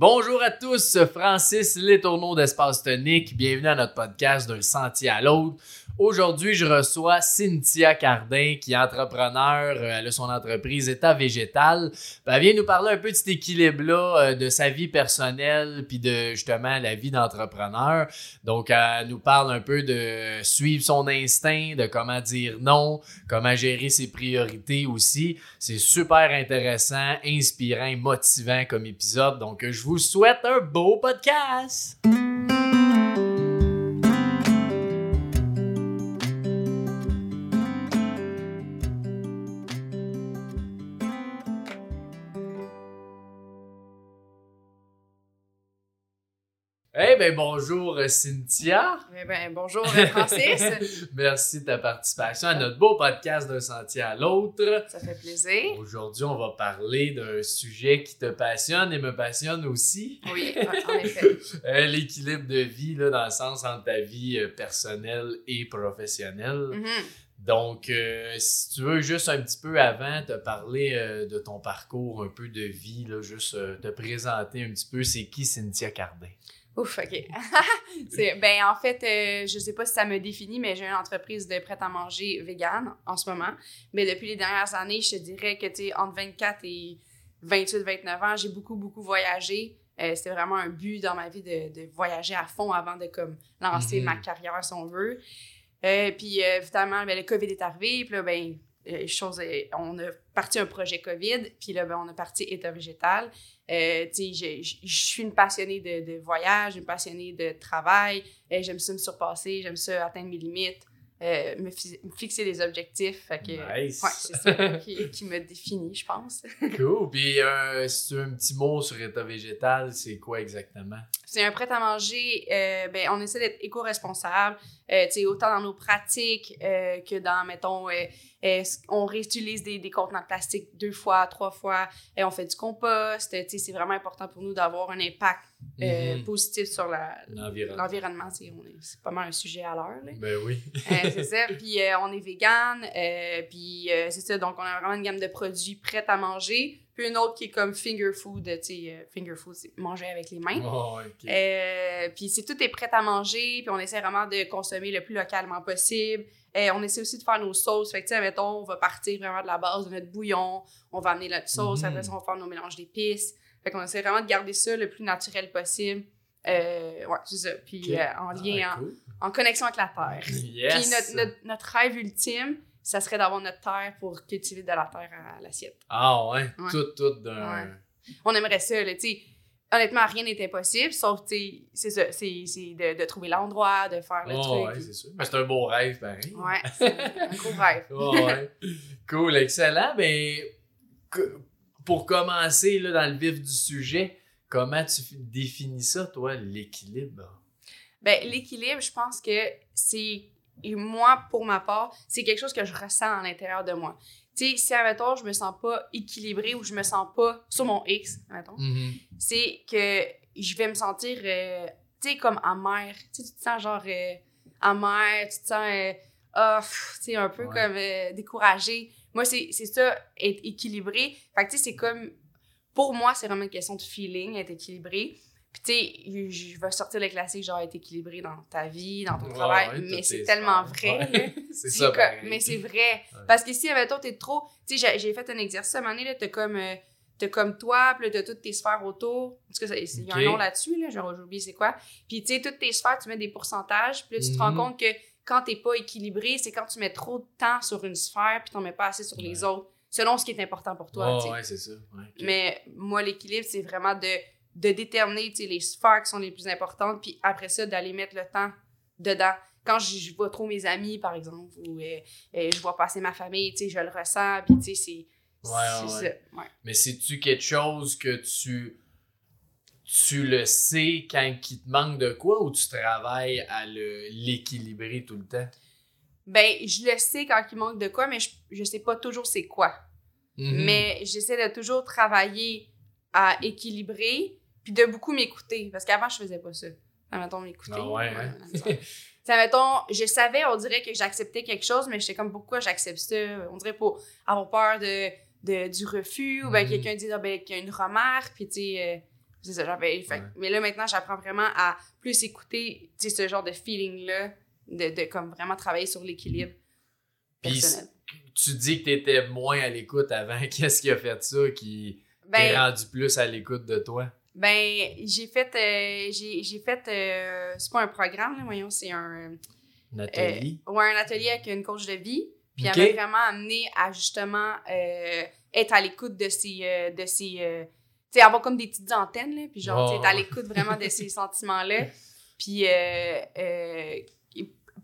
Bonjour à tous, Francis Letourneau d'Espace Tonique. Bienvenue à notre podcast d'un sentier à l'autre. Aujourd'hui, je reçois Cynthia Cardin, qui est entrepreneur. Euh, Elle a son entreprise État Végétal. Ben, Elle vient nous parler un peu de cet équilibre-là, euh, de sa vie personnelle, puis de justement la vie d'entrepreneur. Donc, elle nous parle un peu de suivre son instinct, de comment dire non, comment gérer ses priorités aussi. C'est super intéressant, inspirant motivant comme épisode. Donc, je vous souhaite un beau podcast! Ben bonjour euh, Cynthia. Eh ben, bonjour euh, Francis, Merci de ta participation à notre beau podcast d'un sentier à l'autre. ça fait plaisir. Aujourd'hui, on va parler d'un sujet qui te passionne et me passionne aussi. Oui, en effet. Euh, L'équilibre de vie, là, dans le sens entre ta vie personnelle et professionnelle. Mhm. Donc, euh, si tu veux, juste un petit peu avant, te parler euh, de ton parcours, un peu de vie, là, juste euh, te présenter un petit peu, c'est qui Cynthia Cardin? Ouf, ok. Ben, en fait, euh, je sais pas si ça me définit, mais j'ai une entreprise de prêt-à-manger vegan en ce moment. Mais depuis les dernières années, je te dirais que, tu entre 24 et 28, 29 ans, j'ai beaucoup, beaucoup voyagé. Euh, C'était vraiment un but dans ma vie de, de voyager à fond avant de comme lancer Mhm. ma carrière, si on veut. Euh, puis, euh, évidemment, ben, le COVID est arrivé. Puis là, ben, euh, chose, euh, on a parti un projet COVID. Puis là, ben, on a parti État végétal. Euh, je, je- je suis une passionnée de, de voyage, une passionnée de travail. Euh, j'aime ça me surpasser, j'aime ça atteindre mes limites, euh, me, fi- me fixer des objectifs. Fait que, Nice. ouais, c'est ça qui, qui me définit, je pense. Cool. Puis, euh, si tu as un petit mot sur État végétal, c'est quoi exactement? C'est un prêt à manger. euh, ben, on essaie d'être éco-responsable, euh, autant dans nos pratiques euh, que dans, mettons, euh, on réutilise des, des contenants de plastique deux fois, trois fois, et on fait du compost. C'est vraiment important pour nous d'avoir un impact Mhm. positif sur L'environnement. l'environnement. C'est pas mal un sujet à l'heure. Ben oui. C'est ça. Puis on est vegan. puis c'est ça. Donc on a vraiment une gamme de produits prêts à manger. Puis une autre qui est comme finger food. Tu sais, euh, finger food, c'est manger avec les mains. Oh. Euh, puis c'est tout est prêt à manger, puis on essaie vraiment de consommer le plus localement possible. Euh, on essaie aussi de faire nos sauces. Fait que, tu sais, mettons, on va partir vraiment de la base de notre bouillon, on va amener notre sauce, Mhm. après ça, on va faire nos mélanges d'épices. Fait qu'on essaie vraiment de garder ça le plus naturel possible. Euh, ouais, c'est ça. Puis euh, en lien, Ah, en- connexion avec la terre. Yes. Puis notre, notre, notre rêve ultime, ça serait d'avoir notre terre pour cultiver de la terre à l'assiette. Ah ouais, Ouais. tout, tout d'un... Ouais. On aimerait ça, là, tu sais. Honnêtement, rien n'est impossible, sauf, tu sais, c'est ça, c'est de, de trouver l'endroit, de faire le Oh, truc. ouais, c'est sûr. Mais c'est un beau rêve, pareil. Ouais, c'est un gros rêve. Oh, ouais. Cool, excellent. Ben, que- pour commencer là, dans le vif du sujet, comment tu définis ça, toi, l'équilibre? Ben, l'équilibre, je pense que c'est, et moi, pour ma part, c'est quelque chose que je ressens à l'intérieur de moi. Tu sais, si, admettons, je me sens pas équilibrée ou je me sens pas sur mon X, admettons, Mhm. c'est que je vais me sentir, euh, tu sais, comme amère. Tu te sens genre euh, amère, tu te sens, euh, tu sais, un peu Ouais. comme euh, découragé. Moi, c'est c'est ça, être équilibré. Fait que, tu sais, c'est comme, pour moi, c'est vraiment une question de feeling, être équilibré. Puis, tu sais, je vais sortir le classique, genre, être équilibré dans ta vie, dans ton Ouais, travail, ouais, mais c'est tellement vrai. Ouais. c'est ça, mais c'est vrai. Parce que si, admettons, t'es trop. Tu sais, j'ai- fait un exercice à un moment donné, là, t'as comme. euh, t'as comme toi, puis t'as toutes tes sphères autour. Parce que il y a un nom là-dessus, là, genre, j'ai oublié c'est quoi. Puis, tu sais, toutes tes sphères, tu mets des pourcentages, puis là, tu te rends Mhm. compte que quand t'es pas équilibré, c'est quand tu mets trop de temps sur une sphère, puis t'en mets pas assez sur les autres, selon ce qui est important pour toi, Oh, ouais, c'est ça. Mais moi, l'équilibre, c'est vraiment de, de déterminer les sphères qui sont les plus importantes, puis après ça, d'aller mettre le temps dedans. Quand je, je vois trop mes amis, par exemple, ou euh, euh, je vois passer ma famille, je le ressens, puis tu sais, c'est Ouais. Mais c'est-tu quelque chose que tu tu le sais quand il te manque de quoi ou tu travailles à l'équilibrer tout le temps? Ben, je le sais quand il manque de quoi, mais je, je sais pas toujours c'est quoi. Mhm. Mais j'essaie de toujours travailler à équilibrer, puis de beaucoup m'écouter. Parce qu'avant, je faisais pas ça. Mettons, m'écouter. Ah ouais, hein? Ça, mettons, je savais, on dirait que j'acceptais quelque chose, mais j'étais comme, pourquoi j'accepte ça? On dirait pour avoir peur de, de- du refus, ou ben Mhm. quelqu'un dit, ah, ben, qu'il y a une remarque, puis tu sais, euh, C'est ça, j'avais. Ouais. Mais là, maintenant, j'apprends vraiment à plus écouter, tu sais, ce genre de feeling-là, de, de comme vraiment travailler sur l'équilibre personnel. tu dis que t'étais moins à l'écoute avant. Qu'est-ce qui a fait ça qui t'est Ben, rendu plus à l'écoute de toi? Ben j'ai fait. euh, j'ai fait. euh, c'est pas un programme, là, voyons, c'est un. Nathalie? Ouais, un atelier avec une coach de vie. Puis elle m'a vraiment amené à justement euh, être à l'écoute de ces. euh, de euh, tu sais, avoir comme des petites antennes, là. Puis genre, tu sais, être à Oh. l'écoute vraiment de ces sentiments-là. Puis euh, euh,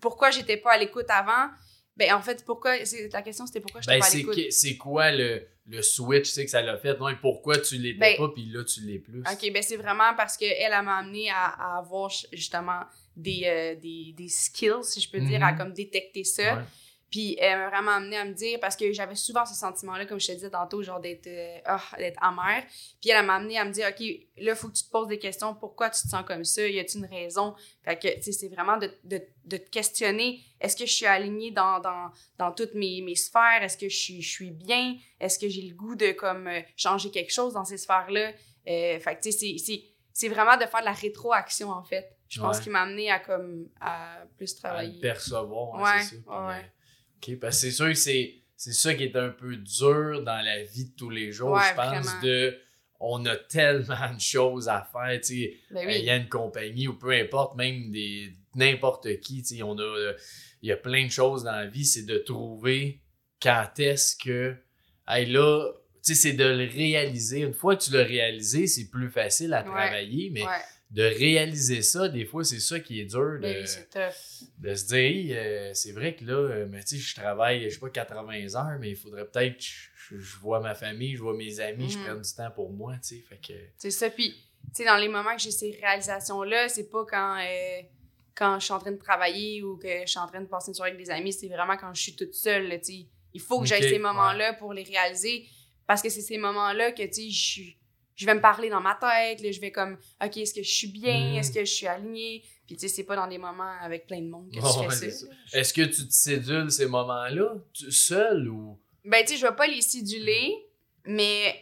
pourquoi j'étais pas à l'écoute avant? Ben, en fait, pourquoi. c'est- La question, c'était pourquoi j'étais Ben, pas c'est, l'écoute. c'est quoi le, le switch tu sais, que ça l'a fait? Non, et pourquoi tu l'étais Ben, pas, puis là, tu l'es plus? OK, ben c'est vraiment parce qu'elle, elle m'a amené à, à avoir justement des, euh, des, des skills, si je peux dire, à Mhm. comme détecter ça. Ouais. Puis elle m'a vraiment amené à me dire, parce que j'avais souvent ce sentiment-là, comme je te disais tantôt, genre d'être euh, ah, d'être amère. Puis elle m'a amené à me dire, OK, là, il faut que tu te poses des questions. Pourquoi tu te sens comme ça? Y a-t-il une raison? Fait que, tu sais, c'est vraiment de, de, de te questionner. Est-ce que je suis alignée dans, dans, dans toutes mes, mes sphères? Est-ce que je suis, je suis bien? Est-ce que j'ai le goût de, comme, euh, changer quelque chose dans ces sphères-là? Euh, fait que, tu sais, c'est- vraiment de faire de la rétroaction, en fait. Je pense Ouais. qu'il m'a amené à, comme, à plus à le travailler. percevoir, hein, Ouais, c'est ça. Ouais, ouais. euh, OK, parce que c'est sûr que c'est, c'est ça qui est un peu dur dans la vie de tous les jours, Ouais, je pense, vraiment. de... On a tellement de choses à faire, tu sais. Ben Il oui. y a une compagnie ou peu importe, même des n'importe qui, tu sais, on a il y a plein de choses dans la vie, c'est de trouver quand est-ce que hey là, tu sais c'est de le réaliser. Une fois que tu l'as réalisé, c'est plus facile à Ouais. travailler, mais Ouais. De réaliser ça, des fois c'est ça qui est dur de, oui, c'est tough. de se dire Hey, euh, c'est vrai que là euh, mais je travaille je sais pas 80 heures mais il faudrait peut-être que je, je vois ma famille, je vois mes amis, je Mhm. prenne du temps pour moi, tu sais, fait que C'est ça. Puis, tu sais, dans les moments que j'ai ces réalisations-là, c'est pas quand, euh, quand je suis en train de travailler ou que je suis en train de passer une soirée avec des amis, c'est vraiment quand je suis toute seule, là, tu sais. Il faut que j'aille ces moments-là pour les réaliser parce que c'est ces moments-là que, tu sais, je suis- je vais me parler dans ma tête, là, je vais comme, OK, est-ce que je suis bien? Mhm. Est-ce que je suis alignée? Puis, tu sais, c'est pas dans des moments avec plein de monde que tu fais ça. ça. Est-ce que tu te sédules ces moments-là, seul ou? Ben, tu sais, je vais pas les siduler, mais,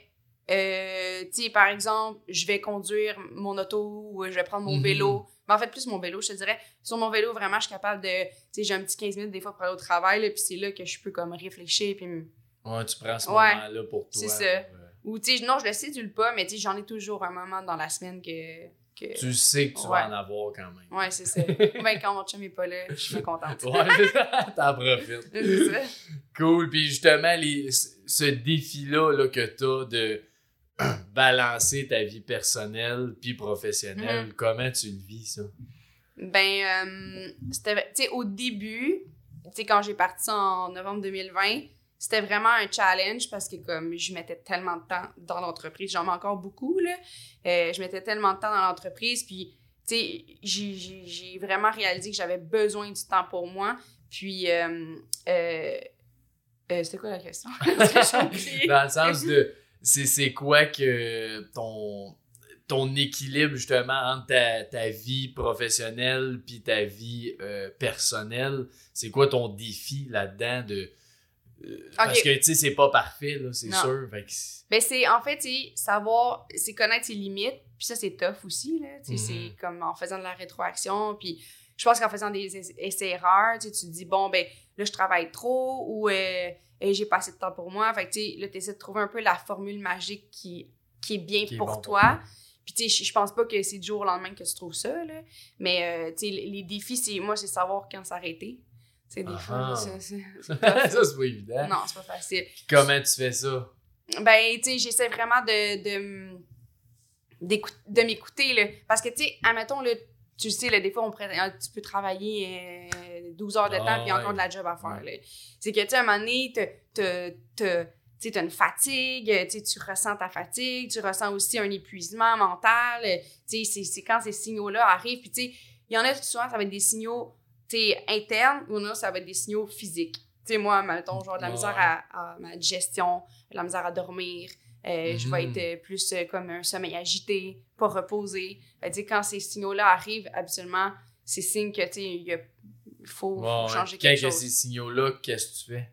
euh, tu sais, par exemple, je vais conduire mon auto ou je vais prendre mon Mhm. vélo. Mais en fait, plus mon vélo, je te dirais. Sur mon vélo, vraiment, je suis capable de. Tu sais, j'ai un petit 15 minutes des fois pour aller au travail, là, puis c'est là que je peux comme réfléchir. Puis, Ouais, tu prends ce Ouais, moment-là pour toi. c'est ça. euh, ou, tu sais, non, je le sédule pas, mais tu sais, j'en ai toujours un moment dans la semaine que. que... Tu sais que tu Ouais. vas en avoir quand même. Ouais, c'est ça. ben, quand mon chum est pas là, je suis contente. Ouais, t'en profites. c'est ça. Cool. Puis justement, les, ce défi-là là, que t'as de balancer ta vie personnelle puis professionnelle, Mhm. comment tu le vis, ça? Ben, euh, c'était, tu sais, au début, tu sais, quand j'ai parti en novembre 2020, c'était vraiment un challenge parce que comme je mettais tellement de temps dans l'entreprise, j'en mets encore beaucoup, là, euh, je mettais tellement de temps dans l'entreprise, puis, tu sais, j'ai, vraiment réalisé que j'avais besoin du temps pour moi, puis, euh, euh, euh, c'était quoi la question? Dans le sens de, c'est, quoi que ton, ton équilibre justement entre ta, ta vie professionnelle puis ta vie personnelle, c'est quoi ton défi là-dedans de... euh, Parce que, tu sais, c'est pas parfait, là, c'est sûr. Fait que c'est- Ben, c'est en fait, savoir, c'est connaître ses limites. Puis ça, c'est tough aussi, là. Sais, Mhm. c'est comme en faisant de la rétroaction. Puis je pense qu'en faisant des ess- essais-erreurs, tu te dis, bon, ben, là, je travaille trop ou euh, j'ai pas assez de temps pour moi. Fait que, tu sais, là, tu essaies de trouver un peu la formule magique qui, qui est bien Qui est pour toi. Puis, tu sais, je- pense pas que c'est du jour au lendemain que tu trouves ça, là. Mais, euh, tu sais, les les défis, c'est, moi, c'est savoir quand s'arrêter. Sais, des fois, Ah. ça, c'est- c'est ça, tough. c'est pas évident. non, c'est pas facile. Comment tu fais ça? Ben, tu sais, j'essaie vraiment de, de, de m'écouter, là. Parce que, tu sais, admettons, là, tu sais, là, des fois, on euh, tu peux travailler euh, 12 heures de Ah, temps, puis il y a ouais. encore de la job à faire. C'est que, tu sais, à un moment donné, tu t'as une fatigue, tu ressens ta fatigue, tu ressens aussi un épuisement mental, euh, tu sais, c'est- c'est quand ces signaux-là arrivent, puis tu sais, il y en a souvent, ça va être des signaux, tu sais, internes, ou non, ça va être des signaux physiques. Tu sais, moi, mettons, genre de la misère à, à ma digestion, de la misère à dormir, euh, je vais Mhm. être euh, plus euh, comme un sommeil agité, pas reposé. Fait, sais, quand ces signaux-là arrivent, absolument, c'est signe que, tu il faut, changer Quand quelque il y a chose. ces signaux-là, qu'est-ce que tu fais?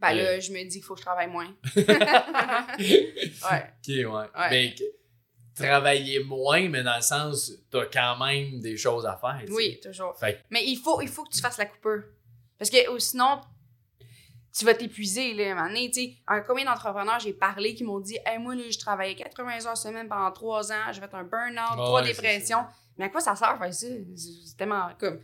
Ben là, je me dis qu'il faut que je travaille moins. ouais. Ok, ouais. Ouais. Mais que- travailler moins, mais dans le sens, t'as quand même des choses à faire. Oui, toujours. Fait Mais il faut, il faut que tu fasses la coupure. Parce que sinon, tu vas t'épuiser, là, à un moment donné. À combien d'entrepreneurs j'ai parlé qui m'ont dit, hey, moi, là, je travaillais 80 heures semaine pendant 3 ans, j'ai fait un burn-out, ouais, c'est dépressions. Mais à quoi ça sert faire ça? C'est tellement comme.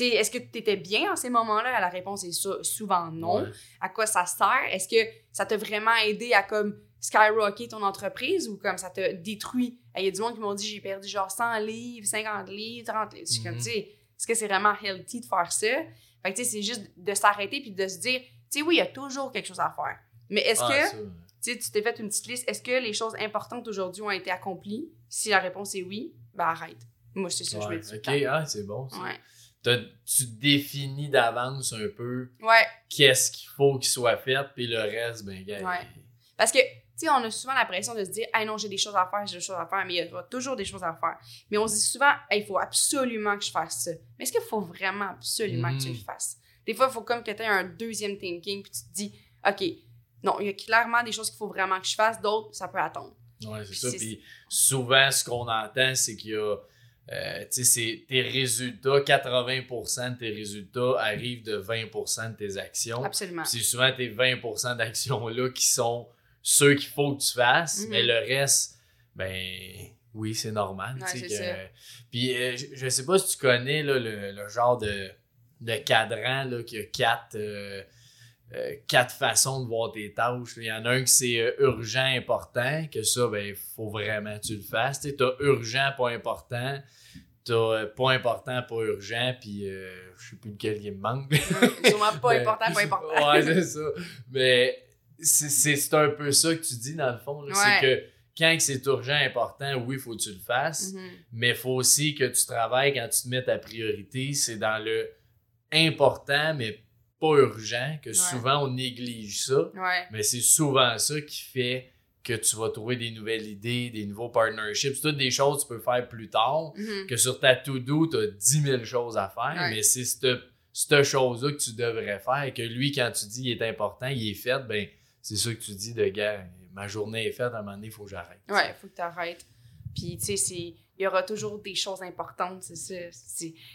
Est-ce que tu étais bien en ces moments-là? La réponse est sou- souvent non. Ouais. À quoi ça sert? Est-ce que ça t'a vraiment aidé à comme skyrocket ton entreprise ou comme ça t'a détruit? Il y a du monde qui m'ont dit j'ai perdu genre 100 livres, 50 livres, 30 livres. Je suis comme, Mhm. tu sais, est-ce que c'est vraiment healthy de faire ça? Fait que tu sais, c'est juste de s'arrêter puis de se dire, tu sais, oui, il y a toujours quelque chose à faire. Mais est-ce Ah, que, tu sais, tu t'es fait une petite liste, est-ce que les choses importantes aujourd'hui ont été accomplies? Si la réponse est oui, ben arrête. Moi, c'est ça que je Ouais, me dis. ok, ah, c'est bon. ça. Ouais. Tu définis d'avance un peu Ouais. qu'est-ce qu'il faut qu'il soit fait, puis le reste, ben, gars. Ouais. Parce que, sais, on a souvent la pression de se dire, ah non, j'ai des choses à faire, j'ai des choses à faire, mais il y aura toujours des choses à faire. Mais on se dit souvent, Hey, il faut absolument que je fasse ça. Mais est-ce qu'il faut vraiment absolument que tu le Mhm. fasses? Des fois, il faut comme que tu aies un deuxième thinking, puis tu te dis, OK, non, il y a clairement des choses qu'il faut vraiment que je fasse, d'autres, ça peut attendre. Ouais, c'est ça. Puis souvent, ce qu'on entend, c'est qu'il y a. euh, tu sais, c'est tes résultats, 80% de tes résultats arrivent de 20% de tes actions. Absolument. C'est souvent tes 20% d'actions-là qui sont ceux qu'il faut que tu fasses, Mhm. mais le reste, ben oui, c'est normal. Ouais, que- ça. Puis euh, je, je sais pas si tu connais là, le, le genre de, de cadran là, qui a quatre, euh, euh, quatre façons de voir tes tâches. Il y en a un qui c'est urgent, important, que ça, ben, faut vraiment que tu le fasses. Tu as urgent, pas important. T'as pas important, pas urgent, puis je sais plus lequel il me manque. Sûrement pas Ben, important, pas important. ouais, c'est ça. Mais c'est- un peu ça que tu dis dans le fond. Ouais. C'est que quand c'est urgent, important, oui, il faut que tu le fasses. Mhm. Mais il faut aussi que tu travailles quand tu te mets ta priorité. C'est dans le important, mais pas urgent, que souvent on néglige ça. Ouais. Mais c'est souvent ça qui fait que tu vas trouver des nouvelles idées, des nouveaux partnerships. C'est toutes des choses que tu peux faire plus tard. Mhm. Que sur ta to-do, tu as 10 000 choses à faire, Ouais. mais c'est cette, cette chose-là que tu devrais faire. Et que lui, quand tu dis il est important, il est fait, ben c'est ça que tu dis de gars, ma journée est faite, à un moment donné, il faut que j'arrête. Ouais, il faut que tu arrêtes. Puis, tu sais, il y aura toujours des choses importantes, c'est ça.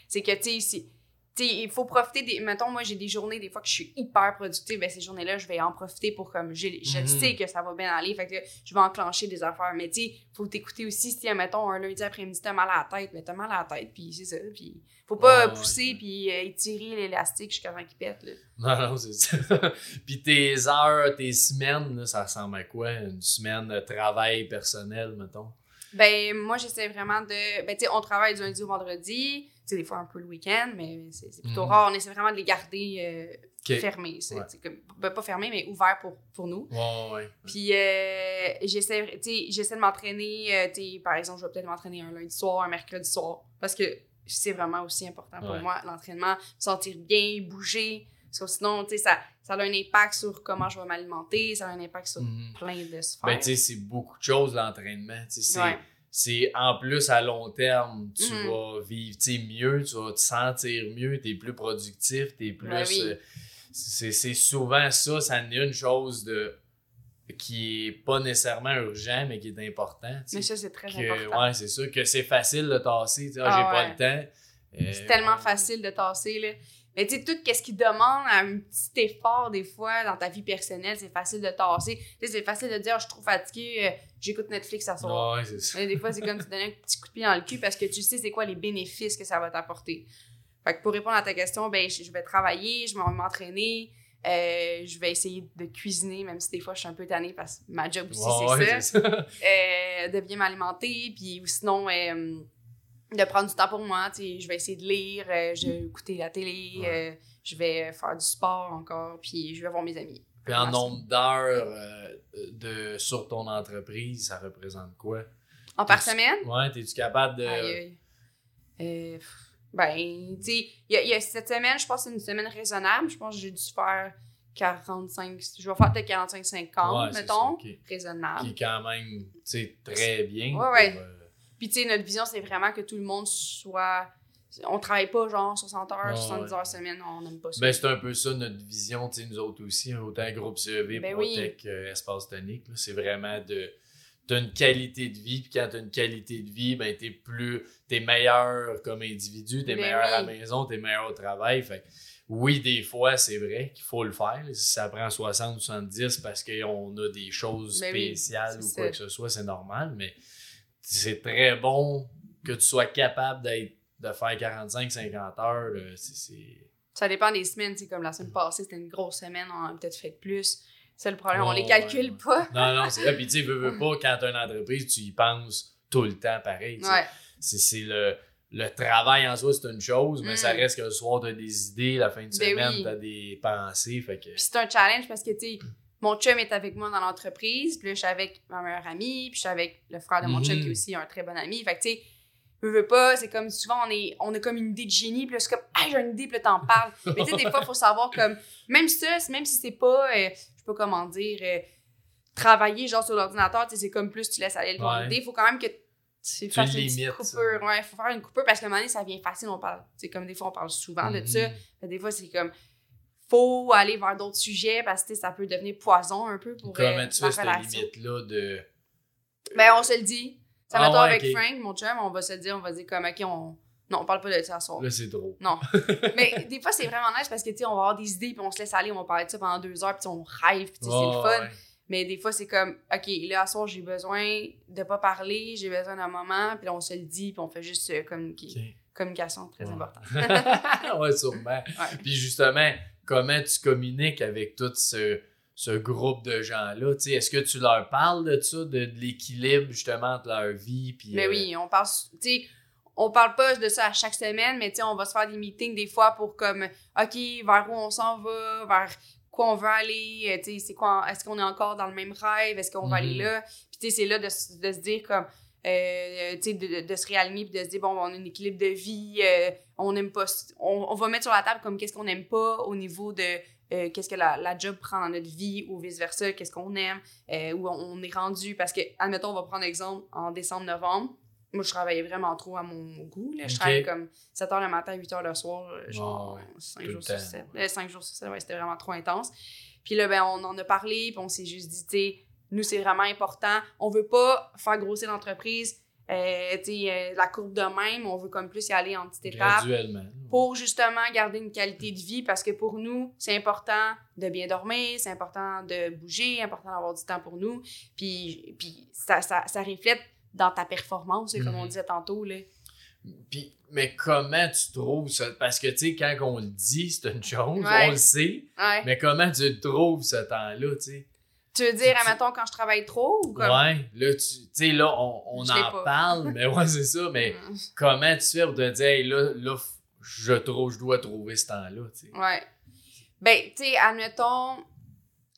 C'est que, tu sais, c'est- tu sais, il faut profiter des. Mettons, moi, j'ai des journées, des fois, que je suis hyper productive. Ben, ces journées-là, je vais en profiter pour, comme, j'ai- je Mhm. sais que ça va bien aller. Fait que je vais enclencher des affaires. Mais, tu sais, faut t'écouter aussi. Si, mettons, un lundi après-midi, t'as mal à la tête, mais t'as mal à la tête, puis c'est ça. Puis, faut pas ouais, pousser, ouais. puis euh, étirer l'élastique jusqu'à temps qu'il pète, là. Non, non, c'est ça. Puis tes heures, tes semaines, là, ça ressemble à quoi? Une semaine de travail personnel, mettons? Ben, moi, j'essaie vraiment de. Ben, tu sais, on travaille du lundi au vendredi. Sais, des fois un peu le week-end, mais c'est plutôt Mhm. rare. On essaie vraiment de les garder euh, fermés. Ouais. comme- ben, pas fermés, mais ouverts pour, pour nous. Ouais, ouais. Puis, euh, j'essaie de m'entraîner. euh, par exemple, je vais peut-être m'entraîner un lundi soir, un mercredi soir. Parce que c'est vraiment aussi important pour moi, l'entraînement. Me sentir bien, bouger. Parce que sinon, tu sais, ça, ça a un impact sur comment je vais m'alimenter. Ça a un impact sur Mhm. plein de sphères. Ben, tu sais, c'est beaucoup de choses, l'entraînement. Tu sais, c'est- en plus à long terme, tu Mhm. vas vivre mieux, tu vas te sentir mieux, tu es plus productif, tu es plus. Ben oui. euh, c'est souvent ça, ça en est une chose de qui est pas nécessairement urgent, mais qui est important. Mais ça, c'est très Que- important. ouais, c'est sûr que c'est facile de tasser. ah, Ah j'ai pas ouais. le temps. Euh, C'est tellement ouais. facile de tasser, là. Mais tu sais, tout ce qui demande un petit effort, des fois, dans ta vie personnelle, c'est facile de tasser. Tu sais, c'est facile de dire, Ah, je suis trop fatiguée, euh, j'écoute Netflix à soir. Ouais, c'est ça. Mais des fois, c'est comme te donner un petit coup de pied dans le cul parce que tu sais c'est quoi les bénéfices que ça va t'apporter. Fait que pour répondre à ta question, ben, je vais travailler, je vais m'entraîner, euh, je vais essayer de cuisiner, même si des fois je suis un peu tannée parce que ma job aussi, Ouais, c'est ça. c'est ça. Euh, de bien m'alimenter, puis ou sinon euh, de prendre du temps pour moi. tu sais, Je vais essayer de lire, euh, je vais écouter la télé, Ouais. euh, je vais faire du sport encore, puis je vais voir mes amis. Puis en nombre d'heures euh, de, sur ton entreprise, ça représente quoi? En par semaine? Ouais, es-tu capable de. Aïe, aïe. Pff, ben, tu sais, il y, a- y a cette semaine, je pense que c'est une semaine raisonnable. Je pense que j'ai dû faire 45, je vais faire peut-être 45-50, Ouais, mettons. ça. Raisonnable. qui est quand même tu sais, très bien. Ouais, ouais. pour, Puis, tu sais, notre vision, c'est vraiment que tout le monde soit. On travaille pas genre 60 heures, Ouais, 70 ouais. heures semaine, on n'aime pas ça. Ben, c'est un peu ça notre vision, tu sais, nous autres aussi, hein, autant groupe CEV, Ben Protec, oui. euh, Espace Tonique. C'est vraiment de, tu as une qualité de vie, puis quand tu as une qualité de vie, ben, tu es plus, t'es meilleur comme individu, tu es Ben meilleur à la maison, tu es meilleur au travail. Fait que oui, des fois, c'est vrai qu'il faut le faire. Si ça prend 60 ou 70 parce qu'on a des choses Ben spéciales ou quoi ça. que ce soit, c'est normal, mais c'est très bon que tu sois capable d'être de faire 45-50 heures. là, Ça dépend des semaines. C'est comme la semaine passée, c'était une grosse semaine, on a peut-être fait plus. C'est le problème, on Ouais, les calcule ouais, pas. Non, non, c'est vrai. Puis tu sais, veux, veux pas, quand tu as une entreprise, tu y penses tout le temps pareil. Ouais. C'est c'est le, le travail en soi, c'est une chose, mais Mm. ça reste que le soir, tu as des idées, la fin de Ben semaine, oui. tu as des pensées. Fait que. Puis c'est un challenge parce que, tu sais, mon chum est avec moi dans l'entreprise, puis là, je suis avec ma meilleure amie, puis je suis avec le frère de mon chum Mhm. qui est aussi un très bon ami. Fait que, tu sais, veux, veux pas, c'est comme souvent, on, est, on a comme une idée de génie, puis là, c'est comme, ah, j'ai une idée, puis là, t'en parles. Mais tu sais, des fois, il faut savoir, comme, même ça, même si c'est pas, euh, je sais pas comment dire, euh, travailler genre sur l'ordinateur, tu sais, c'est comme plus tu laisses aller ton Ouais. idée, il faut quand même que tu fasses une petite ça. coupure. Ouais, il faut faire une coupure parce que un moment donné, ça vient facile, on parle. C'est comme des fois, on parle souvent de ça. Mhm. Fait Des fois, c'est comme faut aller vers d'autres sujets parce que tu ça peut devenir poison un peu pour euh, Comment tu la fais cette limite-là de. Ben, on se le dit. Ça Ah ouais, avec. Frank, mon chum, on va se le dire, on va dire comme, OK, on... Non, on parle pas de ça ce soir. Là, c'est trop. Non. Mais des fois, c'est vraiment nice parce que, tu sais, on va avoir des idées, puis on se laisse aller, on va parler de ça pendant deux heures, puis on rêve, puis tu c'est le fun. ouais. Mais des fois, c'est comme, OK, là, à soir, j'ai besoin de pas parler, j'ai besoin d'un moment, puis là, on se le dit, puis on fait juste euh, communiquer. Communication, très Ouais. important. Ok. ouais, sûrement. Puis justement, comment tu communiques avec tout ce, ce groupe de gens-là? Est-ce que tu leur parles de ça, de, de l'équilibre justement entre leur vie? Puis, Mais euh, oui, on parle, tu on parle pas de ça à chaque semaine, mais on va se faire des meetings des fois pour comme, OK, vers où on s'en va, vers quoi on veut aller, euh, tu sais, c'est quoi, est-ce qu'on est encore dans le même rêve, est-ce qu'on va aller Mhm. là? Puis tu sais, c'est là de, de se dire comme, euh, sais, de, se réaligner puis de se dire, bon, on a un équilibre de vie, euh, on n'aime pas, on, on va mettre sur la table comme qu'est-ce qu'on n'aime pas au niveau de euh, qu'est-ce que la, la job prend dans notre vie ou vice-versa, qu'est-ce qu'on aime, euh, où on, on est rendu. Parce que, admettons, on va prendre exemple en décembre-novembre. Moi, je travaillais vraiment trop à mon goût. Là. Je Ok. travaillais comme 7 h le matin, 8 h le soir, euh, genre Ouais, ouais. 5 Tout le jours sur temps. 7. 5 jours sur 7, ouais, c'était vraiment trop intense. Puis là, ben, on en a parlé, puis on s'est juste dit, tu sais, nous, c'est vraiment important. On veut pas faire grossir l'entreprise, euh, euh, la courbe de même. On veut comme plus y aller en petites étapes pour justement garder une qualité de vie parce que pour nous, c'est important de bien dormir, c'est important de bouger, important d'avoir du temps pour nous. Puis, puis ça, ça, ça reflète dans ta performance, comme on Mhm. disait tantôt. Là. Puis, mais comment tu trouves ça? Parce que, tu sais, quand on le dit, c'est une chose, Ouais. on le sait, Ouais. mais comment tu trouves ce temps-là, tu sais? Tu veux dire, admettons, quand je travaille trop ou comme? Ouais, là, tu sais, là, on, on en pas. parle, mais ouais, c'est ça, mais Mm. comment tu fais pour te dire, hey, là, là, je trouve, je dois trouver ce temps-là, tu sais? Ouais. Ben, tu sais, admettons,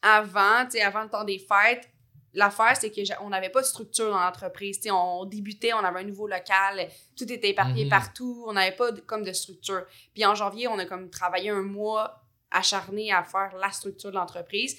avant, tu sais, avant le temps des fêtes, l'affaire, c'est qu'on n'avait pas de structure dans l'entreprise. Tu sais, on débutait, on avait un nouveau local, tout était éparpillé Mhm. partout, on n'avait pas de- comme de structure. Puis en janvier, on a comme travaillé un mois acharné à faire la structure de l'entreprise.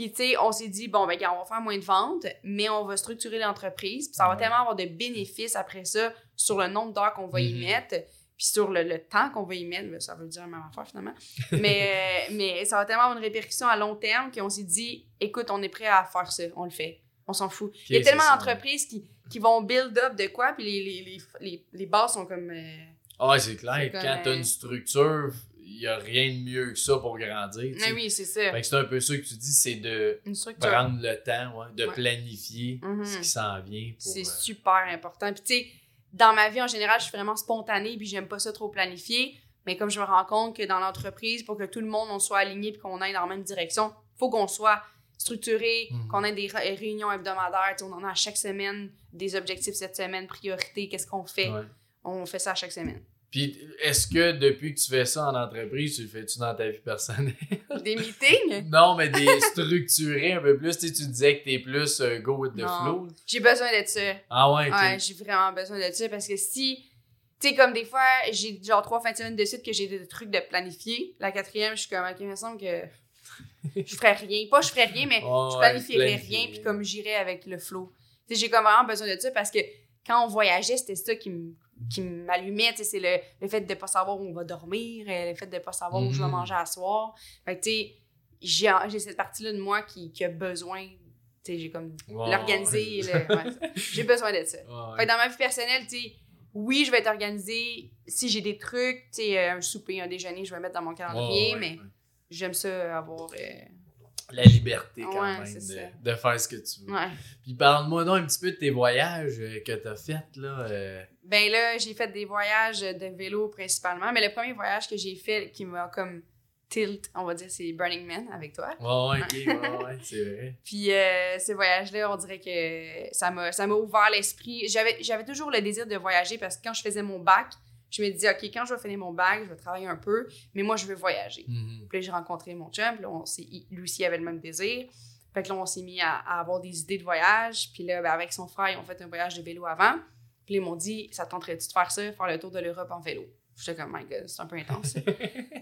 Puis, tu sais, on s'est dit, bon, ben, on va faire moins de ventes, mais on va structurer l'entreprise. Puis, ça va Ouais. tellement avoir de bénéfices après ça sur le nombre d'heures qu'on va y Mhm. mettre, puis sur le, le temps qu'on va y mettre. Ben, Ça veut dire la même affaire, finalement. mais, euh, mais ça va tellement avoir une répercussion à long terme qu'on s'est dit, écoute, on est prêt à faire ça, on le fait. On s'en fout. Il y a tellement d'entreprises qui, qui vont build up de quoi, puis les, les, les, les, les bases sont comme. euh, Ah, c'est clair, quand comme, t'as euh, une structure, n'y a rien de mieux que ça pour grandir. Mais oui, c'est ça. Fait que c'est un peu ça que tu dis, c'est de prendre le temps, ouais, de Ouais. planifier Mhm. ce qui s'en vient. C'est euh, super important. Puis tu sais, dans ma vie en général, je suis vraiment spontanée, puis j'aime pas ça trop planifier. Mais comme je me rends compte que dans l'entreprise, pour que tout le monde on soit aligné puis qu'on aille dans la même direction, faut qu'on soit structuré, Mhm. qu'on ait des ré- réunions hebdomadaires. On en a à chaque semaine des objectifs cette semaine, priorité, qu'est-ce qu'on fait? ouais. On fait ça à chaque semaine. Puis, est-ce que depuis que tu fais ça en entreprise, tu le fais-tu dans ta vie personnelle? Des meetings, non, mais des structurés un peu plus. Tu sais, tu disais que t'es plus euh, go with the Non. flow. j'ai besoin de ça. Ah ouais. Ouais, j'ai vraiment besoin de ça parce que si. Tu sais, comme des fois, j'ai genre trois fins de semaine de suite que j'ai des trucs de planifier. La quatrième, je suis comme, ok, il me semble que je ferais rien. Pas je ferais rien, mais je planifierais planifier. rien, puis comme j'irais avec le flow. Tu sais, j'ai comme vraiment besoin de ça parce que quand on voyageait, c'était ça qui me qui m'allumait, c'est le, le fait de pas savoir où on va dormir, euh, le fait de pas savoir où je vais Mhm. manger à soir. Fait que, tu sais, j'ai j'ai cette partie-là de moi qui, qui a besoin Tu sais, j'ai comme l'organiser. ouais. le- ouais, j'ai besoin de ça. Ouais. Fait que dans ma vie personnelle, tu sais, oui, je vais être organisée. Si j'ai des trucs, tu sais, un souper, un déjeuner, je vais mettre dans mon calendrier, ouais, mais ouais. j'aime ça avoir. euh, La liberté, quand Ouais, même, de, de faire ce que tu veux. Ouais. Puis parle-moi donc un petit peu de tes voyages euh, que t'as fait, là. euh. Ben là, j'ai fait des voyages de vélo principalement, mais le premier voyage que j'ai fait qui m'a comme tilt, on va dire, c'est Burning Man avec toi. Ouais, ouais, ok, ouais, ouais, c'est vrai. Puis euh, ce voyage-là, on dirait que ça m'a ouvert l'esprit. J'avais j'avais toujours le désir de voyager parce que quand je faisais mon bac, je me disais, OK, quand je vais finir mon bac, je vais travailler un peu, mais moi, je veux voyager. Mhm. Puis là, j'ai rencontré mon chum, puis là, on lui aussi avait le même désir. Fait que là, on s'est mis à, à avoir des idées de voyage. Puis là, ben, avec son frère, ils ont fait un voyage de vélo avant. Puis ils m'ont dit, ça te tenterait-tu de faire ça, faire le tour de l'Europe en vélo? J'étais comme, my god, c'est un peu intense.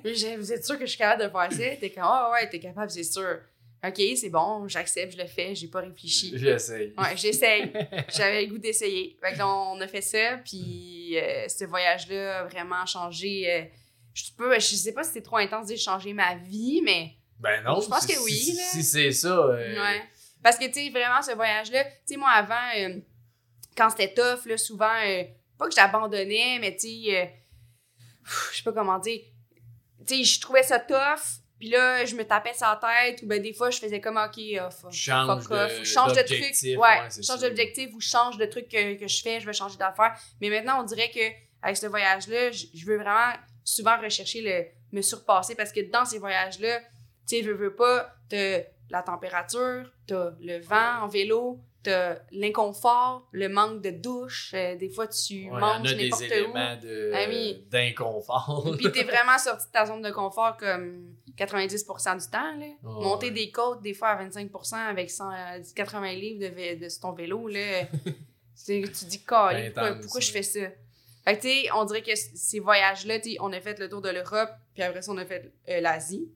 Puis j'ai, vous êtes sûr que je suis capable de faire ça? T'es comme, ah ouais, t'es capable, c'est sûr. OK, c'est bon, j'accepte, je le fais, j'ai pas réfléchi. J'essaye. Ouais, j'essaye. J'avais le goût d'essayer. Fait que là, on a fait ça, puis euh, ce voyage-là a vraiment changé. euh, je, peux, je sais pas si c'était trop intense de changer ma vie, mais Ben non. Je pense si- que oui, Si, c'est ça. euh, Ouais. Parce que, tu sais, vraiment, ce voyage-là, tu sais, moi, avant, quand c'était tough, là, souvent, pas que j'abandonnais, mais, tu sais, je sais pas comment dire, tu sais, je trouvais ça tough, puis là, je me tapais sa tête, ou ben des fois, je faisais comme, OK, Change fuck off, de- ou change de truc. Ouais, change d'objectif, ou change de truc que, que je fais, je vais changer d'affaires. Mais maintenant, on dirait que avec ce voyage-là, je je veux vraiment souvent rechercher le me surpasser, parce que dans ces voyages-là, tu sais, je veux pas, t'as la température, t'as le vent en vélo, t'as l'inconfort, le manque de douche, euh, des fois tu Ouais, manges n'importe où. Ah oui. d'inconfort. Puis t'es vraiment sorti de ta zone de confort comme 90% du temps. Là. Oh, Monter ouais. des côtes des fois à 25% avec 100, euh, 80 livres de, ton vélo, là, tu te dis, Calé, pourquoi, je fais ça? Fait que, on dirait que ces voyages-là, on a fait le tour de l'Europe, puis après ça, on a fait euh, l'Asie.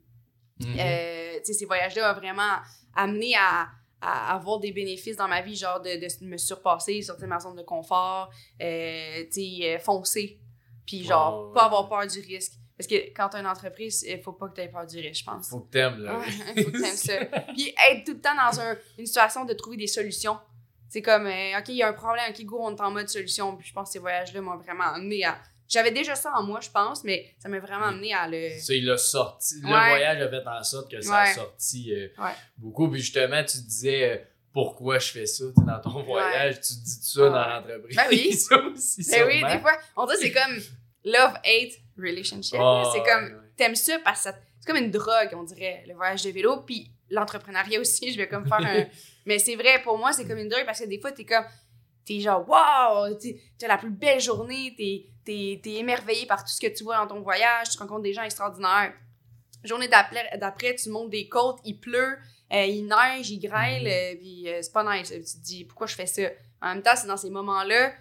Mhm. Euh, sais, ces voyages-là ont vraiment amené à, à avoir des bénéfices dans ma vie, genre de, de me surpasser, sortir de ma zone de confort, euh, tu euh, foncer, puis genre, pas avoir peur du risque. Parce que quand t'as une entreprise, il faut pas que tu aies peur du risque, je pense. Faut que t'aimes, là. Ouais, faut que t'aimes ça. Puis être tout le temps dans un- une situation de trouver des solutions. C'est comme, euh, OK, il y a un problème, OK, go, on est en mode solution. Puis je pense que ces voyages-là m'ont vraiment amené à... J'avais déjà ça en moi, je pense, mais ça m'a vraiment amené à le... Ça, il a sorti. Le Ouais. voyage a fait en sorte que ça a Ouais. sorti euh, Ouais. beaucoup. Puis justement, tu disais euh, pourquoi je fais ça dans ton voyage? Tu te dis ça dans l'entreprise. Ben oui. ça aussi, Ben oui, des fois, on que c'est comme love-hate relationship. Ah, c'est comme, t'aimes ça parce que c'est comme une drogue, on dirait, le voyage de vélo. Puis l'entrepreneuriat aussi, je vais comme faire un. Mais c'est vrai, pour moi, c'est comme une drogue parce que des fois, t'es comme. T'es genre, wow! T'as la plus belle journée, t'es t'es- t'es émerveillé par tout ce que tu vois dans ton voyage, tu rencontres des gens extraordinaires. Journée d'après, tu montes des côtes, il pleut, euh, il neige, il grêle, Mhm. euh, puis euh, c'est pas nice. Tu te dis, pourquoi je fais ça? En même temps, c'est dans ces moments-là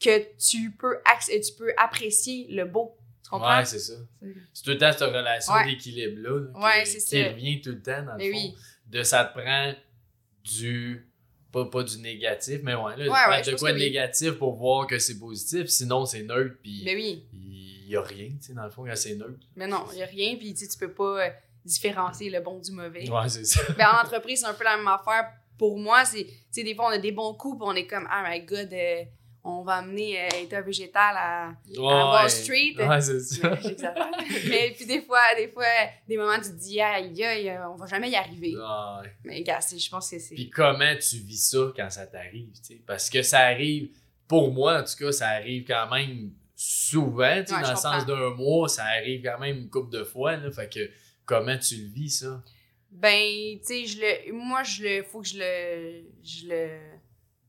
que tu peux, tu peux apprécier le beau. Tu comprends? Ouais, c'est ça. C'est tout le temps cette relation Ouais. d'équilibre-là là, Ouais, qui, c'est qui revient tout le temps dans le Mais fond. oui. De ça te prend du. Pas, pas du négatif, mais ouais, là, Ouais, ouais, je de quoi de oui. négatif pour voir que c'est positif, sinon c'est neutre, puis Mais oui. il y a rien, tu sais, dans le fond, quand c'est neutre. Mais non, il n'y a rien, puis tu peux pas euh, différencier le bon du mauvais. Ouais, c'est ça. Ben, en entreprise, c'est un peu la même affaire. Pour moi, c'est, tu sais, des fois, on a des bons coups, puis on est comme, ah, my god, euh, on va amener euh, État végétal à, à Wall Street. Ouais, c'est ça. Mais puis des fois, des fois, des moments, tu te dis, aïe, aïe, euh, on va jamais y arriver. Ouais. Mais gars, je pense que c'est. Puis comment tu vis ça quand ça t'arrive, tu sais? Parce que ça arrive, pour moi en tout cas, ça arrive quand même souvent, tu sais, Ouais, dans le sens d'un mois, ça arrive quand même une couple de fois, là. Fait que comment tu le vis, ça? Ben, tu sais, je le, moi, je le, faut que je le, je le